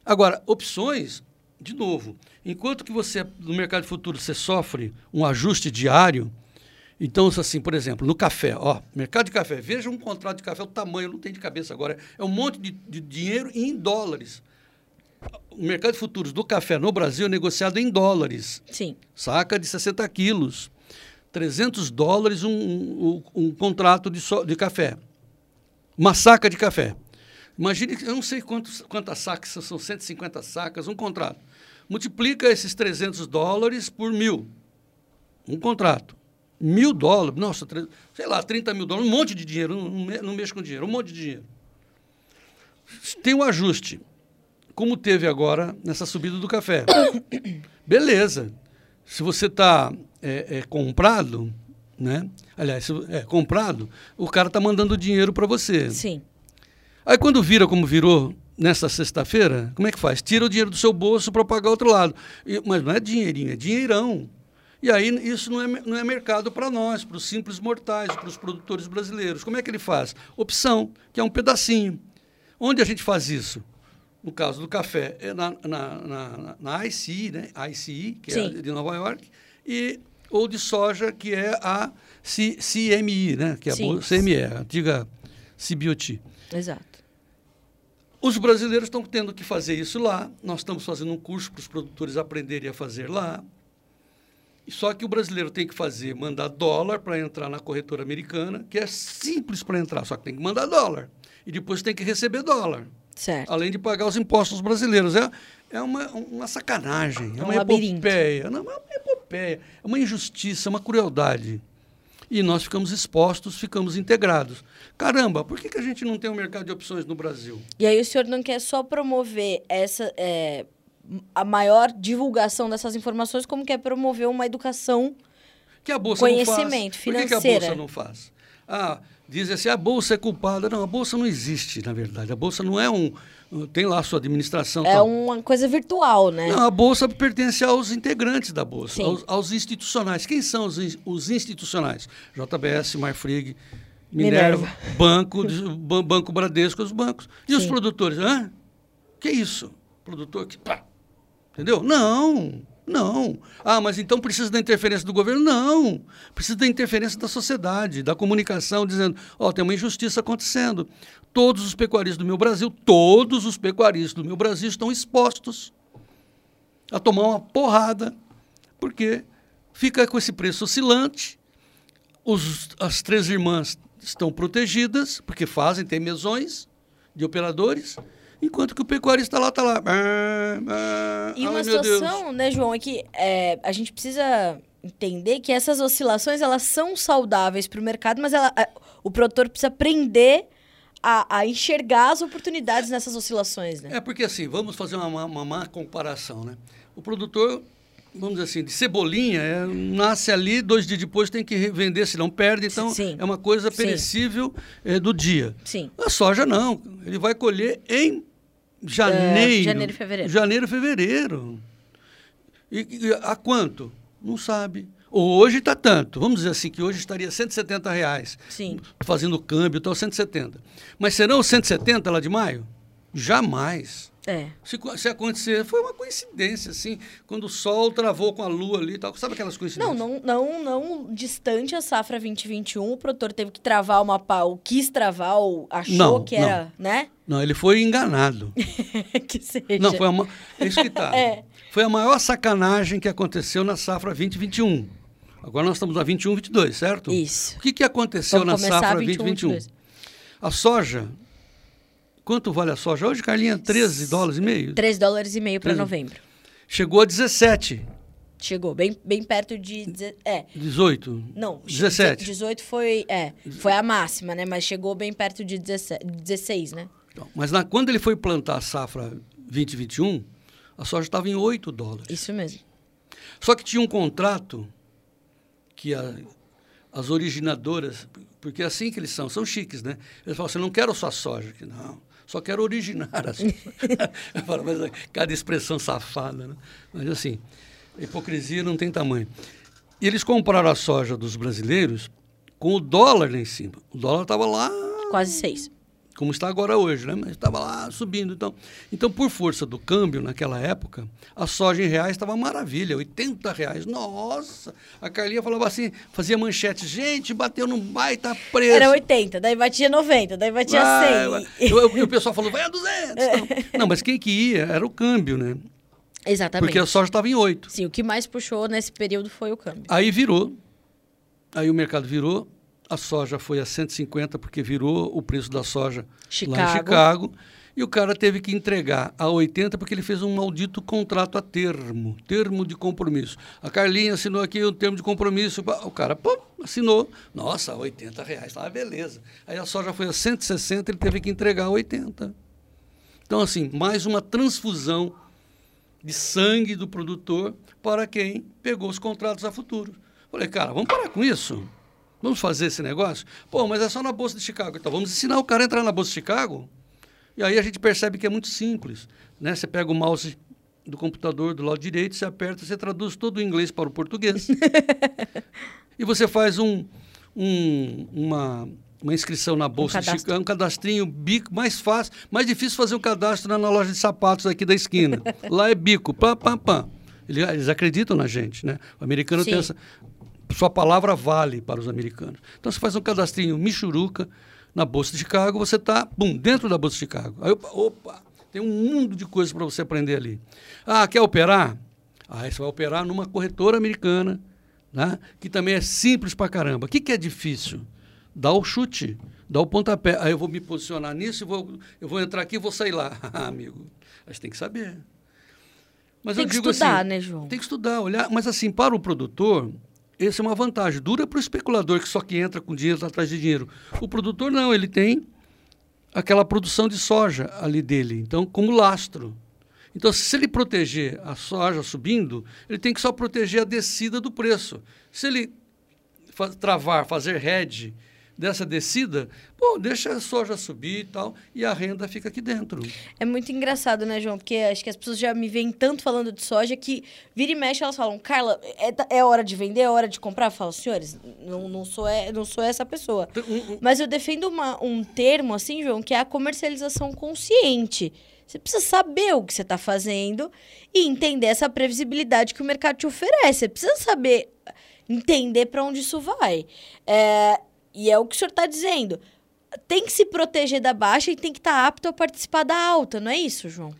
Agora, opções, de novo, enquanto que você, no mercado de futuros, você sofre um ajuste diário, então, assim, por exemplo, no café, ó, mercado de café, veja um contrato de café, o tamanho, eu não tenho de cabeça agora, é um monte de, de dinheiro em dólares. O mercado de futuros do café no Brasil é negociado em dólares Sim. saca de 60 quilos. 300 dólares um, um, um contrato de, so- de café. Uma saca de café. Imagine, que- eu não sei quantos, quantas sacas, são, são 150 sacas, um contrato. Multiplica esses 300 dólares por mil. Um contrato. Mil dólares, nossa, sei lá, 30 mil dólares, um monte de dinheiro, não, não mexo com dinheiro, um monte de dinheiro. Tem um ajuste, como teve agora nessa subida do café. Beleza. Se você está é, é, comprado, né? Aliás, é comprado, o cara está mandando dinheiro para você. Sim. Aí quando vira como virou nessa sexta-feira, como é que faz? Tira o dinheiro do seu bolso para pagar outro lado. E- mas não é dinheirinho, é dinheirão. E aí isso não é, não é mercado para nós, para os simples mortais, para os produtores brasileiros. Como é que ele faz? Opção, que é um pedacinho. Onde a gente faz isso? No caso do café, é na, na, na, na ICI, né? ICI, que é Sim. a de Nova York, e, ou de soja, que é a C- CMI, né? que é a Sim. CME, a antiga CBOT. Exato. Os brasileiros estão tendo que fazer isso lá. Nós estamos fazendo um curso para os produtores aprenderem a fazer lá. Só que o brasileiro tem que fazer, mandar dólar para entrar na corretora americana, que é simples para entrar, só que tem que mandar dólar. E depois tem que receber dólar, Certo. além de pagar os impostos brasileiros. É, é uma, uma sacanagem, é, É um uma epopeia. Não, é uma epopeia, é uma injustiça, é uma crueldade. E nós ficamos expostos, ficamos integrados. Caramba, por que, que a gente não tem um mercado de opções no Brasil? E aí o senhor não quer só promover essa é, a maior divulgação dessas informações, como quer promover uma educação que a bolsa não Conhecimento, faz? Por que, que a financeira. bolsa não faz? Ah, dizem assim, a bolsa é culpada. Não, a bolsa não existe, na verdade. A bolsa não é um... Tem lá a sua administração. é tal. uma coisa virtual, né? Não, a bolsa pertence aos integrantes da bolsa, aos, aos institucionais. Quem são os, os institucionais? JBS, Marfrig, Minerva, Minerva. Banco, Banco Bradesco, os bancos. E os Sim. produtores? Hã? Que isso? Produtor que... Pá. Entendeu? Não, não. Ah, mas então precisa da interferência do governo? Não. Precisa da interferência da sociedade, da comunicação, dizendo, ó, tem uma injustiça acontecendo. Todos os pecuaristas do meu Brasil, todos os pecuaristas do meu Brasil estão expostos a tomar uma porrada, porque fica com esse preço oscilante. Os, as três irmãs estão protegidas, porque fazem, tem mesões de operadores, enquanto que o pecuarista lá está lá. Ah, ah, E ai, uma Deus. situação, né, João, é que é, a gente precisa entender que essas oscilações elas são saudáveis para o mercado, mas ela- a- o produtor precisa aprender a, a enxergar as oportunidades nessas oscilações, né? É porque assim, vamos fazer uma, má- uma má comparação, né? O produtor, vamos dizer assim, de cebolinha, é, nasce ali, dois dias depois tem que vender, senão perde, então Sim. é uma coisa perecível é, do dia. Sim. A soja não, ele vai colher em janeiro. É, janeiro e fevereiro. Janeiro e fevereiro. E, e a quanto? Não sabe. Hoje está tanto. Vamos dizer assim, que hoje estaria 170 reais. Sim. Fazendo câmbio, então 170. Mas serão os 170 lá de maio? Jamais. É. Se, se acontecer, foi uma coincidência, assim, quando o sol travou com a lua ali e tal. Sabe aquelas Não, coincidências? não, não, não distante a safra 2021, o produtor teve que travar uma pau, quis travar, ou achou Não, que era, né? Não, ele foi enganado. que seja. Não, foi a, ma- é isso que tá. É. Foi a maior sacanagem que aconteceu na safra 2021. Agora nós estamos na 21, 22, certo? Isso. O que, que aconteceu Vamos na safra 21, 2021? 22. A soja, quanto vale a soja? Hoje, Carlinha, 13 dólares e meio? 3 dólares e meio para novembro. Chegou a 17, Chegou bem, bem perto de... É, 18, não. 17. 18 foi, é, foi a máxima, né? Mas chegou bem perto de 17, 16, né? Então, mas na- quando ele foi plantar a safra 2021, a soja estava em 8 dólares. Isso mesmo. Só que tinha um contrato que a- as originadoras, porque é assim que eles são, são chiques, né? Eles falam assim, não quero só soja aqui, não. Só quero originar a soja. Eu falo, mas cada expressão safada, né? Mas assim, a hipocrisia não tem tamanho. E eles compraram a soja dos brasileiros com o dólar lá em cima. O dólar estava lá Quase 6. Como está agora hoje, né? Mas estava lá subindo. Então, então, por força do câmbio, naquela época, a soja em reais estava maravilha, 80 reais. Nossa! A Carlinha falava assim, fazia manchete, gente, bateu num baita preço. Era 80, daí batia 90, daí batia Vai, 100. vai. E o- e o pessoal falou, vai a 200. Não. Não, mas quem que ia era o câmbio, né? Exatamente. Porque a soja estava em 8. Sim, o que mais puxou nesse período foi o câmbio. Aí virou. Aí o mercado virou. A soja foi a 150 porque virou o preço da soja lá em Chicago. Chicago. E o cara teve que entregar a 80 porque ele fez um maldito contrato a termo, termo de compromisso. A Carlinha assinou aqui o termo de compromisso. O cara pô, assinou. Nossa, 80 reais, tá beleza. Aí a soja foi a 160, ele teve que entregar a 80. Então, assim, mais uma transfusão de sangue do produtor para quem pegou os contratos a futuro. Falei, cara, vamos parar com isso? Vamos fazer esse negócio? Pô, mas é só na Bolsa de Chicago. Então, vamos ensinar o cara a entrar na Bolsa de Chicago? E aí a gente percebe que é muito simples. Né? Você pega o mouse do computador do lado direito, você aperta, você traduz todo o inglês para o português. e você faz um, um- uma, uma inscrição na Bolsa de cadastro. Chicago, um cadastrinho bico, mais fácil, mais difícil fazer um cadastro na, na loja de sapatos aqui da esquina. Lá é bico, pam, pam, pam. Ele- Eles acreditam na gente, né? O americano tem Sim. essa... Sua palavra vale para os americanos. Então, você faz um cadastrinho michuruca na Bolsa de Chicago, você está, bum, dentro da Bolsa de Chicago. Aí, opa, opa, tem um mundo de coisas para você aprender ali. Ah, quer operar? Aí você vai operar numa corretora americana, né? que também é simples pra caramba. O que, que é difícil? Dá o chute, dá o pontapé. Aí eu vou me posicionar nisso, e vou, eu vou entrar aqui e vou sair lá. Ah, amigo, a gente tem que saber. Mas Tem eu que digo estudar, assim, né, João? Tem que estudar, olhar. Mas assim, para o produtor, essa é uma vantagem. Dura para o especulador que só que entra com dinheiro tá atrás de dinheiro. O produtor não, ele tem aquela produção de soja ali dele, então como lastro. Então, se ele proteger a soja subindo, ele tem que só proteger a descida do preço. Se ele travar, fazer hedge dessa descida, pô, deixa a soja subir e tal, e a renda fica aqui dentro. É muito engraçado, né, João? Porque acho que as pessoas já me veem tanto falando de soja que vira e mexe, elas falam, Carla, é, é hora de vender, é hora de comprar? Eu falo, senhores, não, não, sou, é, não sou essa pessoa. Um- um- Mas eu defendo uma- um termo, assim, João, que é a comercialização consciente. Você precisa saber o que você está fazendo e entender essa previsibilidade que o mercado te oferece. Você precisa saber, entender para onde isso vai. É, e é o que o senhor está dizendo. Tem que se proteger da baixa e tem que estar apto a participar da alta, não é isso, João?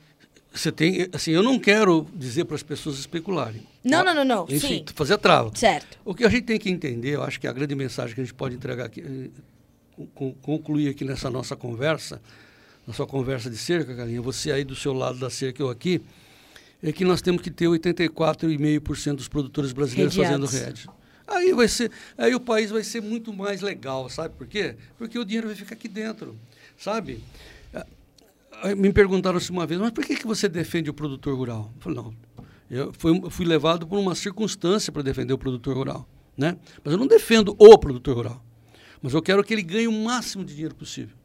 Você tem, assim, eu não quero dizer para as pessoas especularem. Não, não, não, não. Enfim, Sim. fazer a trava. Certo. O que a gente tem que entender, eu acho que a grande mensagem que a gente pode entregar aqui, eh, con- concluir aqui nessa nossa conversa, na sua conversa de cerca, Carinha, você aí do seu lado da cerca, eu aqui, é que nós temos que ter 84,5% dos produtores brasileiros Rediados. fazendo rede. Aí vai ser, aí o país vai ser muito mais legal, sabe por quê? Porque o dinheiro vai ficar aqui dentro, sabe? Ah, Me perguntaram-se uma vez, mas por que, que você defende o produtor rural? Eu falei, não, eu fui, fui levado por uma circunstância para defender o produtor rural, né? Mas eu não defendo o produtor rural, mas eu quero que ele ganhe o máximo de dinheiro possível.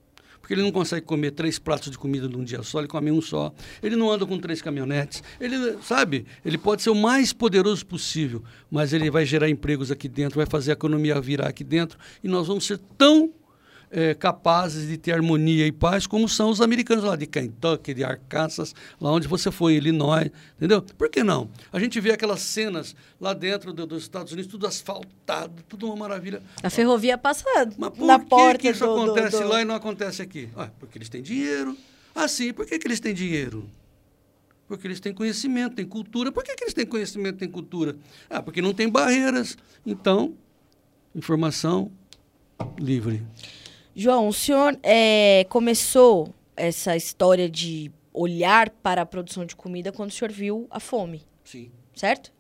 Porque ele não consegue comer três pratos de comida num dia só, ele come um só. Ele não anda com três caminhonetes. Ele, sabe, ele pode ser o mais poderoso possível, mas ele vai gerar empregos aqui dentro, vai fazer a economia virar aqui dentro, e nós vamos ser tão é, capazes de ter harmonia e paz, como são os americanos lá de Kentucky, de Arkansas, lá onde você foi, Illinois, entendeu? Por que não? A gente vê aquelas cenas lá dentro do, dos Estados Unidos, tudo asfaltado, tudo uma maravilha. A ferrovia passando Mas por na que, porta que isso do, do- acontece do- lá e não acontece aqui? Ah, porque eles têm dinheiro. Ah, sim, por que, que eles têm dinheiro? Porque eles têm conhecimento, têm cultura. Por que, que eles têm conhecimento, têm cultura? Ah, porque não tem barreiras. Então, informação livre. João, o senhor é, começou essa história de olhar para a produção de comida quando o senhor viu a fome, Sim. certo?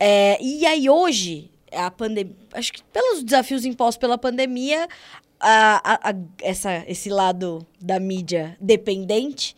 É, e aí hoje, a pandemia, acho que pelos desafios impostos pela pandemia, a- a- a- essa, esse lado da mídia dependente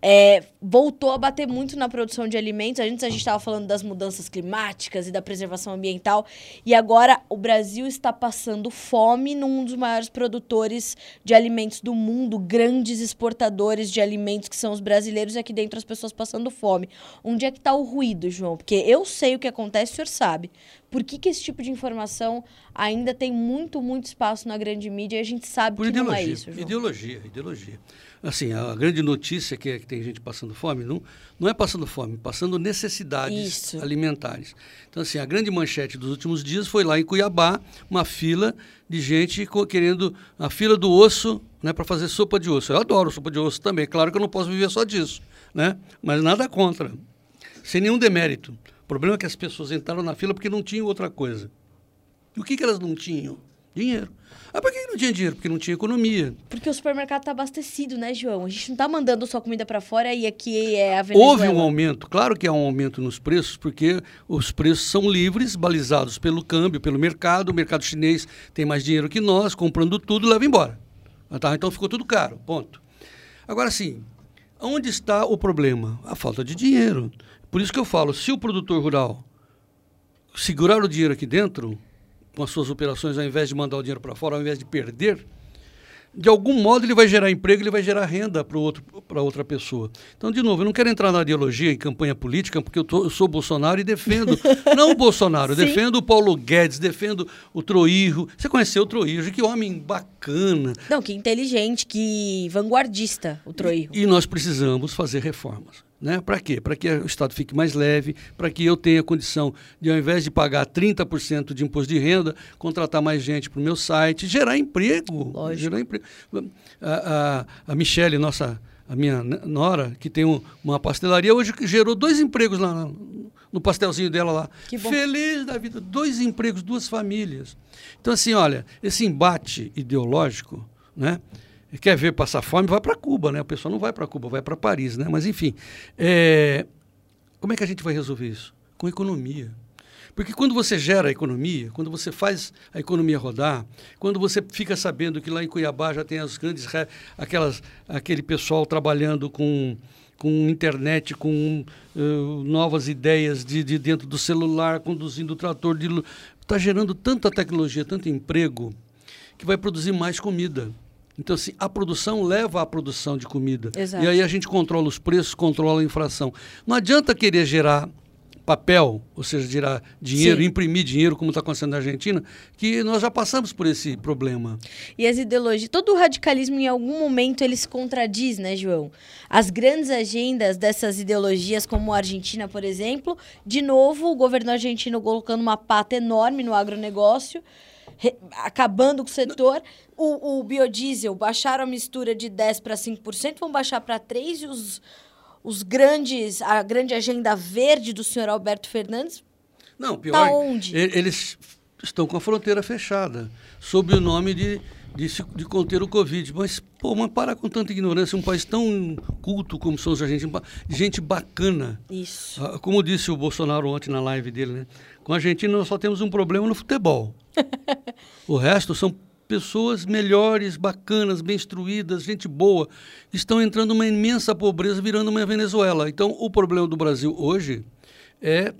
é, voltou a bater muito na produção de alimentos. Antes a gente estava falando das mudanças climáticas e da preservação ambiental. E agora o Brasil está passando fome num dos maiores produtores de alimentos do mundo, grandes exportadores de alimentos que são os brasileiros, e aqui dentro as pessoas passando fome. Onde é que está o ruído, João? Porque eu sei o que acontece, o senhor sabe. Por que, que esse tipo de informação ainda tem muito, muito espaço na grande mídia e a gente sabe Por que ideologia. não é isso, João? Ideologia, ideologia. Assim, a grande notícia que é que tem gente passando fome, não, não é passando fome, passando necessidades Isso. alimentares. Então, assim, a grande manchete dos últimos dias foi lá em Cuiabá, uma fila de gente querendo a fila do osso, né, para fazer sopa de osso. Eu adoro sopa de osso também. Claro que eu não posso viver só disso, né? Mas nada contra, sem nenhum demérito. O problema é que as pessoas entraram na fila porque não tinham outra coisa. E o que, que elas não tinham? Dinheiro. Ah, por que não tinha dinheiro? Porque não tinha economia. Porque o supermercado está abastecido, né, João? A gente não está mandando sua comida para fora e aqui é a Venezuela. Houve um aumento, claro que há um aumento nos preços, porque os preços são livres, balizados pelo câmbio, pelo mercado. O mercado chinês tem mais dinheiro que nós, comprando tudo, leva embora. Ah, tá? Então ficou tudo caro, ponto. Agora sim, onde está o problema? A falta de dinheiro. Por isso que eu falo, se o produtor rural segurar o dinheiro aqui dentro, com as suas operações, ao invés de mandar o dinheiro para fora, ao invés de perder, de algum modo ele vai gerar emprego, ele vai gerar renda para outra pessoa. Então, de novo, eu não quero entrar na ideologia, em campanha política, porque eu, tô- eu sou Bolsonaro e defendo, não o Bolsonaro, defendo o Paulo Guedes, defendo o Troirro. Você conheceu o Troirro, que homem bacana. Não, que inteligente, que vanguardista, o Troirro. E nós precisamos fazer reformas. Né? Para quê? Para que o Estado fique mais leve, para que eu tenha condição de, ao invés de pagar 30% de imposto de renda, contratar mais gente para o meu site, gerar emprego. Lógico. Gerar emprego. A, a, a Michele, nossa, a minha nora, que tem um- uma pastelaria, hoje gerou dois empregos lá no, no pastelzinho dela lá. Que bom. Feliz da vida. Dois empregos, duas famílias. Então, assim, olha, esse embate ideológico, né? Quer ver passar fome, vai para Cuba, né? O pessoal não vai para Cuba, vai para Paris, né? Mas, enfim, é, como é que a gente vai resolver isso? Com economia. Porque quando você gera a economia, quando você faz a economia rodar, quando você fica sabendo que lá em Cuiabá já tem as grandes, aquelas, aquele pessoal trabalhando com, com internet, com eh, novas ideias de, de dentro do celular, conduzindo o trator, está gerando tanta tecnologia, tanto emprego, que vai produzir mais comida. Então, assim, a produção leva à produção de comida. Exato. E aí a gente controla os preços, controla a inflação. Não adianta querer gerar papel, ou seja, gerar dinheiro, Sim. imprimir dinheiro, como está acontecendo na Argentina, que nós já passamos por esse problema. E as ideologias, todo o radicalismo em algum momento ele se contradiz, né, João? As grandes agendas dessas ideologias, como a Argentina, por exemplo, de novo o governo argentino colocando uma pata enorme no agronegócio, re- acabando com o setor. O, o biodiesel baixaram a mistura de 10 para 5%, vão baixar para 3% e os, os grandes, a grande agenda verde do senhor Alberto Fernandes Não, pior, Tá onde? eles estão com a fronteira fechada, sob o nome de, de, de conter o Covid. Mas, pô, mas para com tanta ignorância, um país tão culto como são os argentinos, ba- gente bacana. Isso. Ah, Como disse o Bolsonaro ontem na live dele, né? Com a Argentina nós só temos um problema no futebol. O resto são pessoas melhores, bacanas, bem instruídas, gente boa, estão entrando numa imensa pobreza, virando uma Venezuela. Então, o problema do Brasil hoje é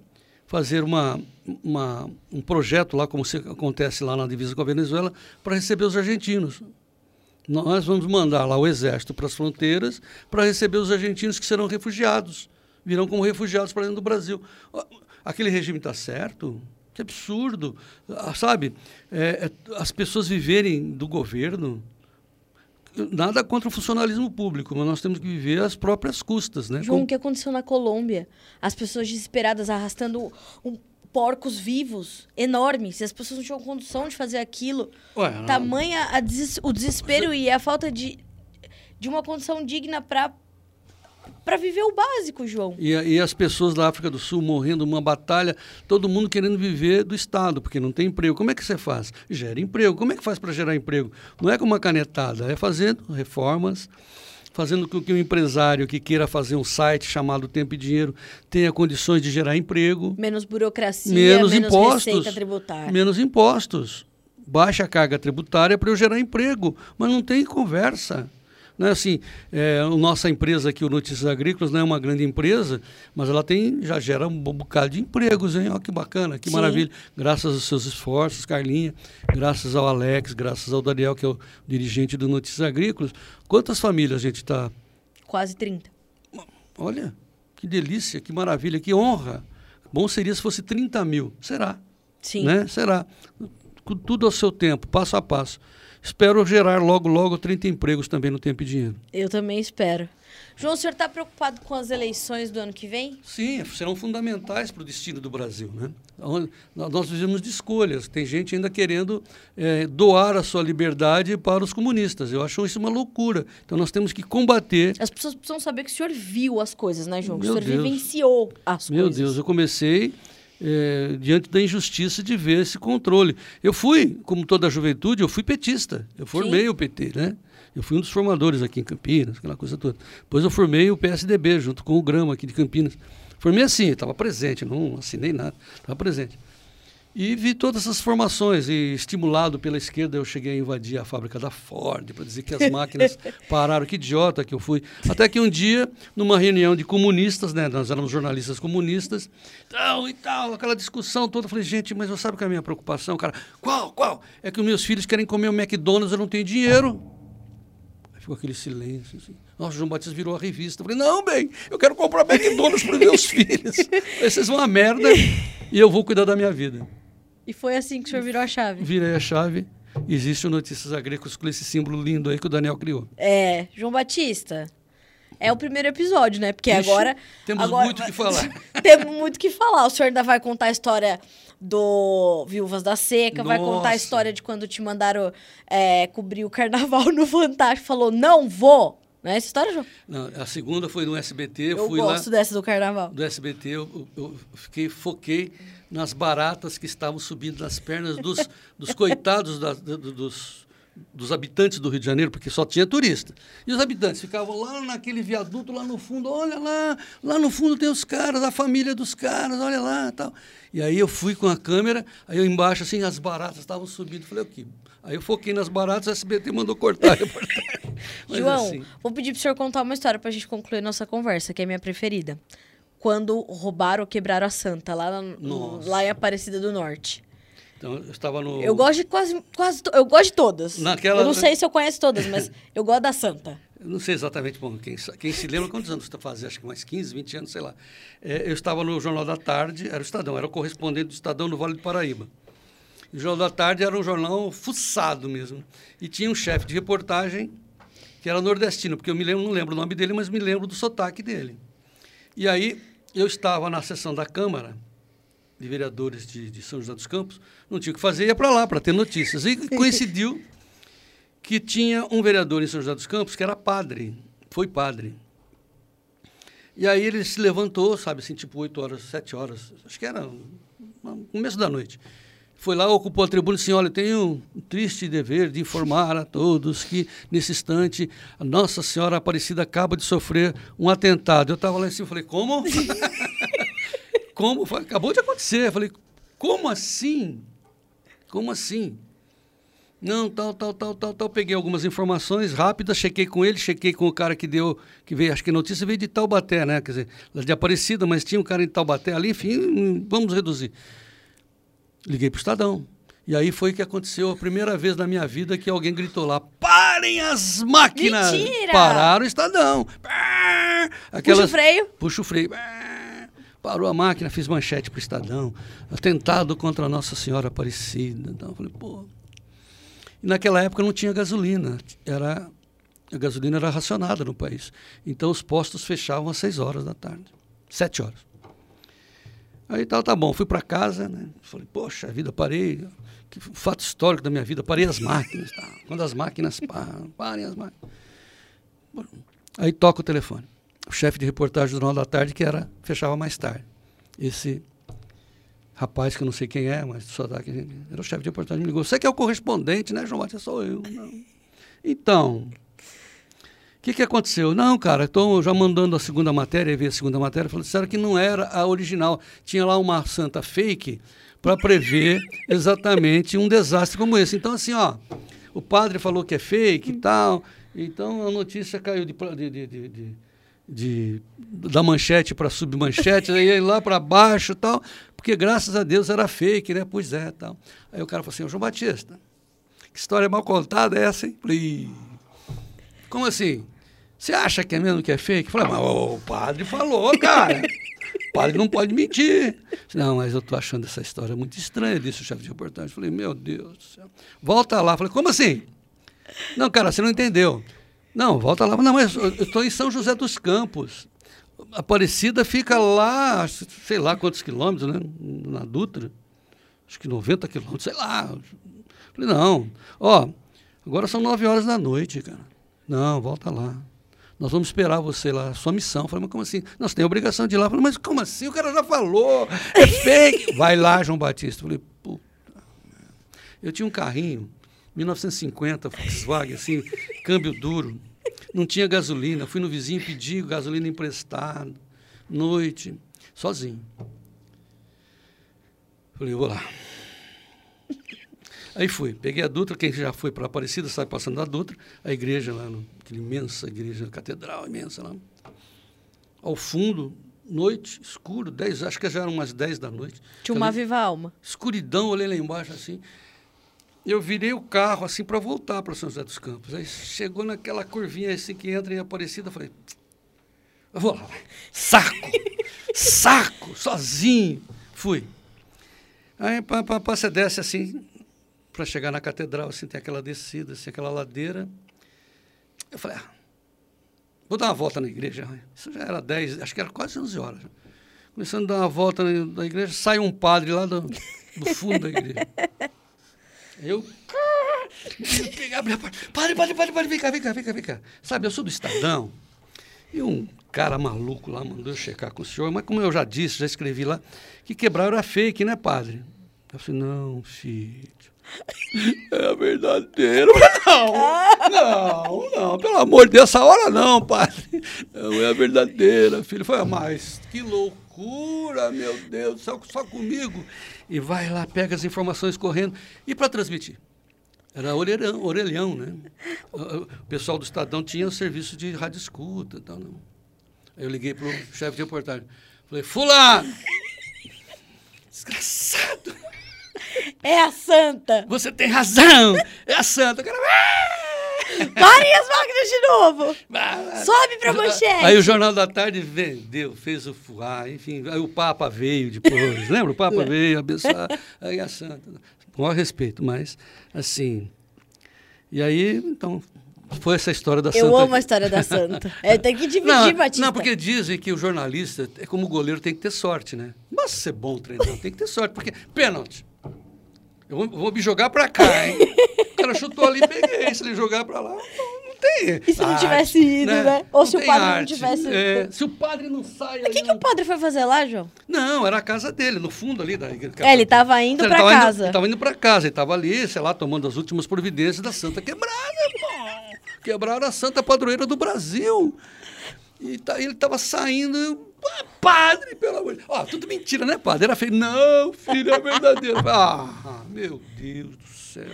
fazer uma, uma- um projeto lá, como se acontece lá na divisa com a Venezuela, para receber os argentinos. Nós vamos mandar lá o exército para as fronteiras para receber os argentinos que serão refugiados. Virão como refugiados para dentro do Brasil. Aquele regime está certo? Que absurdo. Ah, sabe, é, é, as pessoas viverem do governo nada contra o funcionalismo público, mas nós temos que viver às próprias custas, né? João, o que aconteceu na Colômbia? As pessoas desesperadas arrastando um, porcos vivos enormes. As pessoas não tinham condição de fazer aquilo. Ué, Tamanha des o desespero e a falta de, de uma condição digna para para viver o básico, João. E, e, as pessoas da África do Sul morrendo uma batalha, todo mundo querendo viver do Estado, porque não tem emprego. Como é que você faz? Gera emprego. Como é que faz para gerar emprego? Não é com uma canetada, é fazendo reformas, fazendo com que o empresário que queira fazer um site chamado Tempo e Dinheiro tenha condições de gerar emprego. Menos burocracia, menos, menos impostos, receita tributária. Menos impostos. Baixa a carga tributária para eu gerar emprego. Mas não tem conversa. Não é assim, é, a nossa empresa aqui, o Notícias Agrícolas, não é uma grande empresa, mas ela tem, já gera um bocado de empregos, hein? Olha que bacana, que Sim. maravilha. Graças aos seus esforços, Carlinha, graças ao Alex, graças ao Daniel, que é o dirigente do Notícias Agrícolas. Quantas famílias a gente está? Quase 30. Olha, que delícia, que maravilha, que honra. Bom seria se fosse 30 mil. Será. Sim. Né? Será. Tudo ao seu tempo, passo a passo. Espero gerar logo, logo 30 empregos também no Tempo e Dinheiro. Eu também espero. João, o senhor está preocupado com as eleições do ano que vem? Sim, serão fundamentais para o destino do Brasil. Né? Nós vivemos de escolhas. Tem gente ainda querendo é, doar a sua liberdade para os comunistas. Eu acho isso uma loucura. Então nós temos que combater. As pessoas precisam saber que o senhor viu as coisas, né, João? Que o senhor Deus. vivenciou as Meu coisas. Meu Deus, eu comecei é, diante da injustiça de ver esse controle. Eu fui, como toda a juventude, eu fui petista. Eu formei Sim. o PT, né? Eu fui um dos formadores aqui em Campinas, aquela coisa toda. Depois eu formei o PSDB, junto com o Grama aqui de Campinas. Formei assim, estava presente, não assinei nada, estava presente. E vi todas essas formações e estimulado pela esquerda eu cheguei a invadir a fábrica da Ford para dizer que as máquinas pararam, que idiota que eu fui. Até que um dia, numa reunião de comunistas, né, nós éramos jornalistas comunistas, tal e tal, aquela discussão toda, eu falei, gente, mas você sabe que é a minha preocupação, cara, qual, qual? É que os meus filhos querem comer o McDonald's, eu não tenho dinheiro. Aí ficou aquele silêncio assim. Nossa, o João Batista virou a revista. Eu falei, não, bem, eu quero comprar McDonald's para os meus filhos. Vocês vão a merda e eu vou cuidar da minha vida. E foi assim que o senhor virou a chave? Virei a chave. Existe o Notícias Agrícolas com esse símbolo lindo aí que o Daniel criou. É, João Batista. É o primeiro episódio, né? Porque Ixi, agora. Temos agora, muito o que falar. temos muito o que falar. O senhor ainda vai contar a história do Viúvas da Seca, Nossa. vai contar a história de quando te mandaram é, cobrir o carnaval no Fantástico. Falou, não vou. Não é essa história, João? Não, a segunda foi no SBT. Eu, fui gosto lá, dessa do carnaval. Do SBT, eu, eu, fiquei, foquei nas baratas que estavam subindo nas pernas dos, dos coitados da, dos, dos habitantes do Rio de Janeiro, porque só tinha turista. E os habitantes ficavam lá naquele viaduto, lá no fundo, olha lá, lá no fundo tem os caras, a família dos caras, olha lá tal. E aí eu fui com a câmera, aí eu embaixo, assim, as baratas estavam subindo. Falei, o que? Aí eu foquei nas baratas, o SBT mandou cortar a reportagem. João, assim... vou pedir para o senhor contar uma história para a gente concluir nossa conversa, que é a minha preferida quando roubaram ou quebraram a Santa, lá, no, lá em Aparecida do Norte. Então, eu estava no. Eu gosto de quase. quase eu gosto de todas. Naquela... Eu não sei se eu conheço todas, mas eu gosto da Santa. Eu não sei exatamente, bom, quem, quem se lembra quantos anos você está fazendo, acho que mais 15, 20 anos, sei lá. É, eu estava no Jornal da Tarde, era o Estadão, era o correspondente do Estadão no Vale do Paraíba. O Jornal da Tarde era um jornal fuçado mesmo. E tinha um chefe de reportagem que era nordestino, porque eu me lembro, não lembro o nome dele, mas me lembro do sotaque dele. E aí eu estava na sessão da Câmara de Vereadores de, de São José dos Campos, não tinha o que fazer, ia para lá para ter notícias. E coincidiu que tinha um vereador em São José dos Campos que era padre, foi padre. E aí ele se levantou, sabe assim, tipo 8 horas, 7 horas, acho que era no começo da noite foi lá, ocupou a tribuna e disse: Olha, tenho um triste dever de informar a todos que, nesse instante, a Nossa Senhora Aparecida acaba de sofrer um atentado. Eu estava lá em cima e falei: Como? como? Acabou de acontecer. Eu falei: Como assim? Como assim? Não, tal, tal, tal, tal, tal. Peguei algumas informações rápidas, chequei com ele, chequei com o cara que deu, que veio, acho que a notícia veio de Taubaté, né? Quer dizer, de Aparecida, mas tinha um cara em Taubaté ali, enfim, vamos reduzir. Liguei para o Estadão. E aí foi que aconteceu a primeira vez na minha vida que alguém gritou lá: parem as máquinas! Mentira! Pararam o Estadão. Pá! Puxa o freio. Puxa o freio. Parou a máquina, fiz manchete pro Estadão. Atentado contra Nossa Senhora Aparecida. Então, falei, pô. E naquela época não tinha gasolina. Era, a gasolina era racionada no país. Então os postos fechavam às seis horas da tarde. Sete horas. Aí tal, tá bom, fui para casa, né? Falei, poxa vida, parei. Que fato histórico da minha vida, parei as máquinas. Tá? Quando as máquinas param, parem as máquinas. Aí toca o telefone. O chefe de reportagem do Jornal da Tarde, que era, fechava mais tarde. Esse rapaz, que eu não sei quem é, mas só tá aqui, era o chefe de reportagem, me ligou. Você que é o correspondente, né, João Batista? Sou eu. Não. Então, que, que aconteceu? Não, cara, estou já mandando a segunda matéria, vi a segunda matéria, falando, disseram que não era a original. Tinha lá uma santa fake para prever exatamente um desastre como esse. Então, assim, ó, o padre falou que é fake e tal, então a notícia caiu de, de, de, de, de da manchete para submanchete, aí lá para baixo tal, porque graças a Deus era fake, né? Pois é, tal. Aí o cara falou assim, João Batista, que história mal contada é essa, hein? Falei, como assim? Você acha que é mesmo que é fake? Falei, mas o padre falou, cara. O padre não pode mentir. Não, mas eu estou achando essa história muito estranha, disse o chefe de reportagem. Falei, meu Deus do céu. Volta lá. Falei, como assim? Não, cara, você não entendeu. Não, volta lá. Não, mas eu estou em São José dos Campos. Aparecida fica lá, sei lá quantos quilômetros, né? Na Dutra. Acho que 90 quilômetros, sei lá. Falei, não. Ó, agora são 9 horas da noite, cara. Não, volta lá. Nós vamos esperar você lá, sua missão. Eu falei, mas como assim? Nós temos obrigação de ir lá. Eu falei, mas como assim? O cara já falou, é fake. Vai lá, João Batista. Eu falei, puta. Eu tinha um carrinho, 1950, Volkswagen, assim, câmbio duro. Não tinha gasolina. Fui no vizinho pedir gasolina emprestada, noite, sozinho. Falei, eu vou lá. Aí fui, peguei a Dutra, quem já foi para Aparecida sabe passando a Dutra, a igreja lá, no, aquela imensa igreja, catedral imensa lá. Ao fundo, noite, escuro, dez, acho que já eram umas 10 da noite. Tinha uma viva alma. Escuridão, olhei lá embaixo assim. Eu virei o carro assim para voltar para São José dos Campos. Aí chegou naquela curvinha assim que entra em Aparecida, falei, eu vou lá, saco, saco, sozinho. Fui. Aí para você desce assim, para chegar na catedral, assim, tem aquela descida, assim, aquela ladeira. Eu falei, ah, vou dar uma volta na igreja. Isso já era 10, acho que era quase 11 horas. Começando a dar uma volta na, na igreja, sai um padre lá do, do fundo da igreja. Eu. Pegar, padre, padre, padre, padre, vem cá, vem cá, vem cá, vem cá. Sabe, eu sou do Estadão. E um cara maluco lá mandou eu checar com o senhor, mas como eu já disse, já escrevi lá, que quebraram a fake, né, padre? Eu falei, não, filho. É a verdadeira. Não, não, não, pelo amor de Deus, essa hora não, padre. Não é verdadeira, filho. Foi, mas que loucura, meu Deus, só, só comigo. E vai lá, pega as informações correndo. E para transmitir? Era orelhão, orelhão, né? O pessoal do Estadão tinha o serviço de rádio escuta. Então, não. Aí eu liguei para o chefe de reportagem. Falei, fulano! Desgraçado! É a santa. Você tem razão. É a santa. Cara... Parem as máquinas de novo. Sobe pra manchete. Aí o Jornal da Tarde vendeu, fez o fuar, enfim. Aí o Papa veio depois. Lembra? O Papa veio abençoar. Aí a santa. Com maior respeito, mas assim. E aí, então, foi essa história da Eu santa. Eu amo a história da santa. É, tem que dividir, não, Batista. Não, porque dizem que o jornalista, é como o goleiro, tem que ter sorte, né? Basta ser bom treinador, tem que ter sorte, porque pênalti. Eu vou, vou me jogar para cá, hein? o cara chutou ali, peguei. Se ele jogar para lá, não, não tem. E se não tivesse ido, né? né? Ou não se o padre arte. não tivesse é, se o padre não sai. O que, que o padre foi fazer lá, João? Não, era a casa dele, no fundo ali da igreja. É, ele estava indo para casa. Indo, ele estava indo para casa, ele estava ali, sei lá, tomando as últimas providências da Santa Quebrada, pô. Quebraram a Santa Padroeira do Brasil. E tá, ele estava saindo, ah, padre, pelo amor de Deus. Ó, tudo mentira, né, padre? Era feio. Não, filho, é verdadeiro. Ah, meu Deus do céu.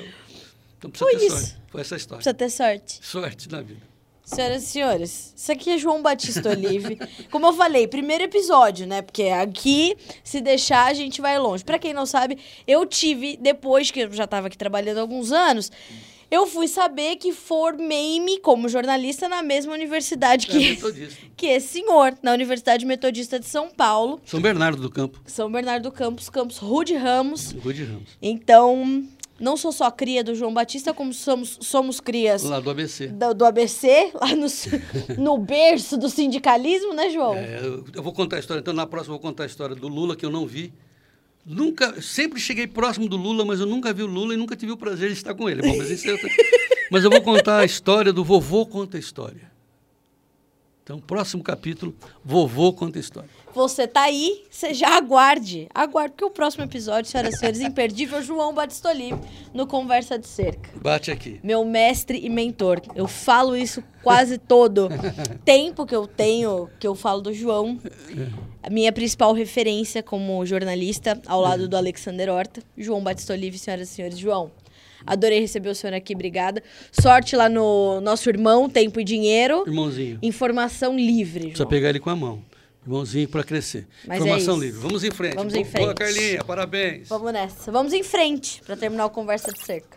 Então precisa Foi ter isso. sorte. Foi essa história. Precisa ter sorte. Sorte na vida. Senhoras e senhores, isso aqui é João Batista Olive. Como eu falei, primeiro episódio, né? Porque aqui, se deixar, a gente vai longe. Pra quem não sabe, eu tive, depois que eu já tava aqui trabalhando há alguns anos, eu fui saber que formei-me como jornalista na mesma universidade É que, metodista. que esse senhor, na Universidade Metodista de São Paulo, São Bernardo do Campo. São Bernardo do Campos, Campos Rude Ramos. Rude Ramos. Então, não sou só cria do João Batista, como somos, somos crias Lá do ABC. do, do ABC, lá no, no berço do sindicalismo, né, João? É, eu, eu vou contar a história. Então, na próxima, eu vou contar a história do Lula, que eu não vi. Nunca, sempre cheguei próximo do Lula, mas eu nunca vi o Lula e nunca tive o prazer de estar com ele. Bom, mas, isso é outra- mas eu vou contar a história do vovô conta a história. Então, próximo capítulo, vovô conta história. Você tá aí, você já aguarde. Aguarde, porque o próximo episódio, senhoras e senhores, imperdível, João Batista Olive, no Conversa de Cerca. Bate aqui. Meu mestre e mentor. Eu falo isso quase todo tempo que eu tenho, que eu falo do João. A minha principal referência como jornalista, ao lado do Alexander Horta. João Batista Olive, senhoras e senhores. João, adorei receber o senhor aqui, obrigada. Sorte lá no nosso irmão, Tempo e Dinheiro. Irmãozinho, Informação livre, precisa João. pegar ele com a mão. Irmãozinho para crescer. Mas é Informação isso. livre. Vamos em frente. Vamos em Boa, frente. Carlinha, parabéns. Vamos nessa. Vamos em frente para terminar o Conversa de Cerca.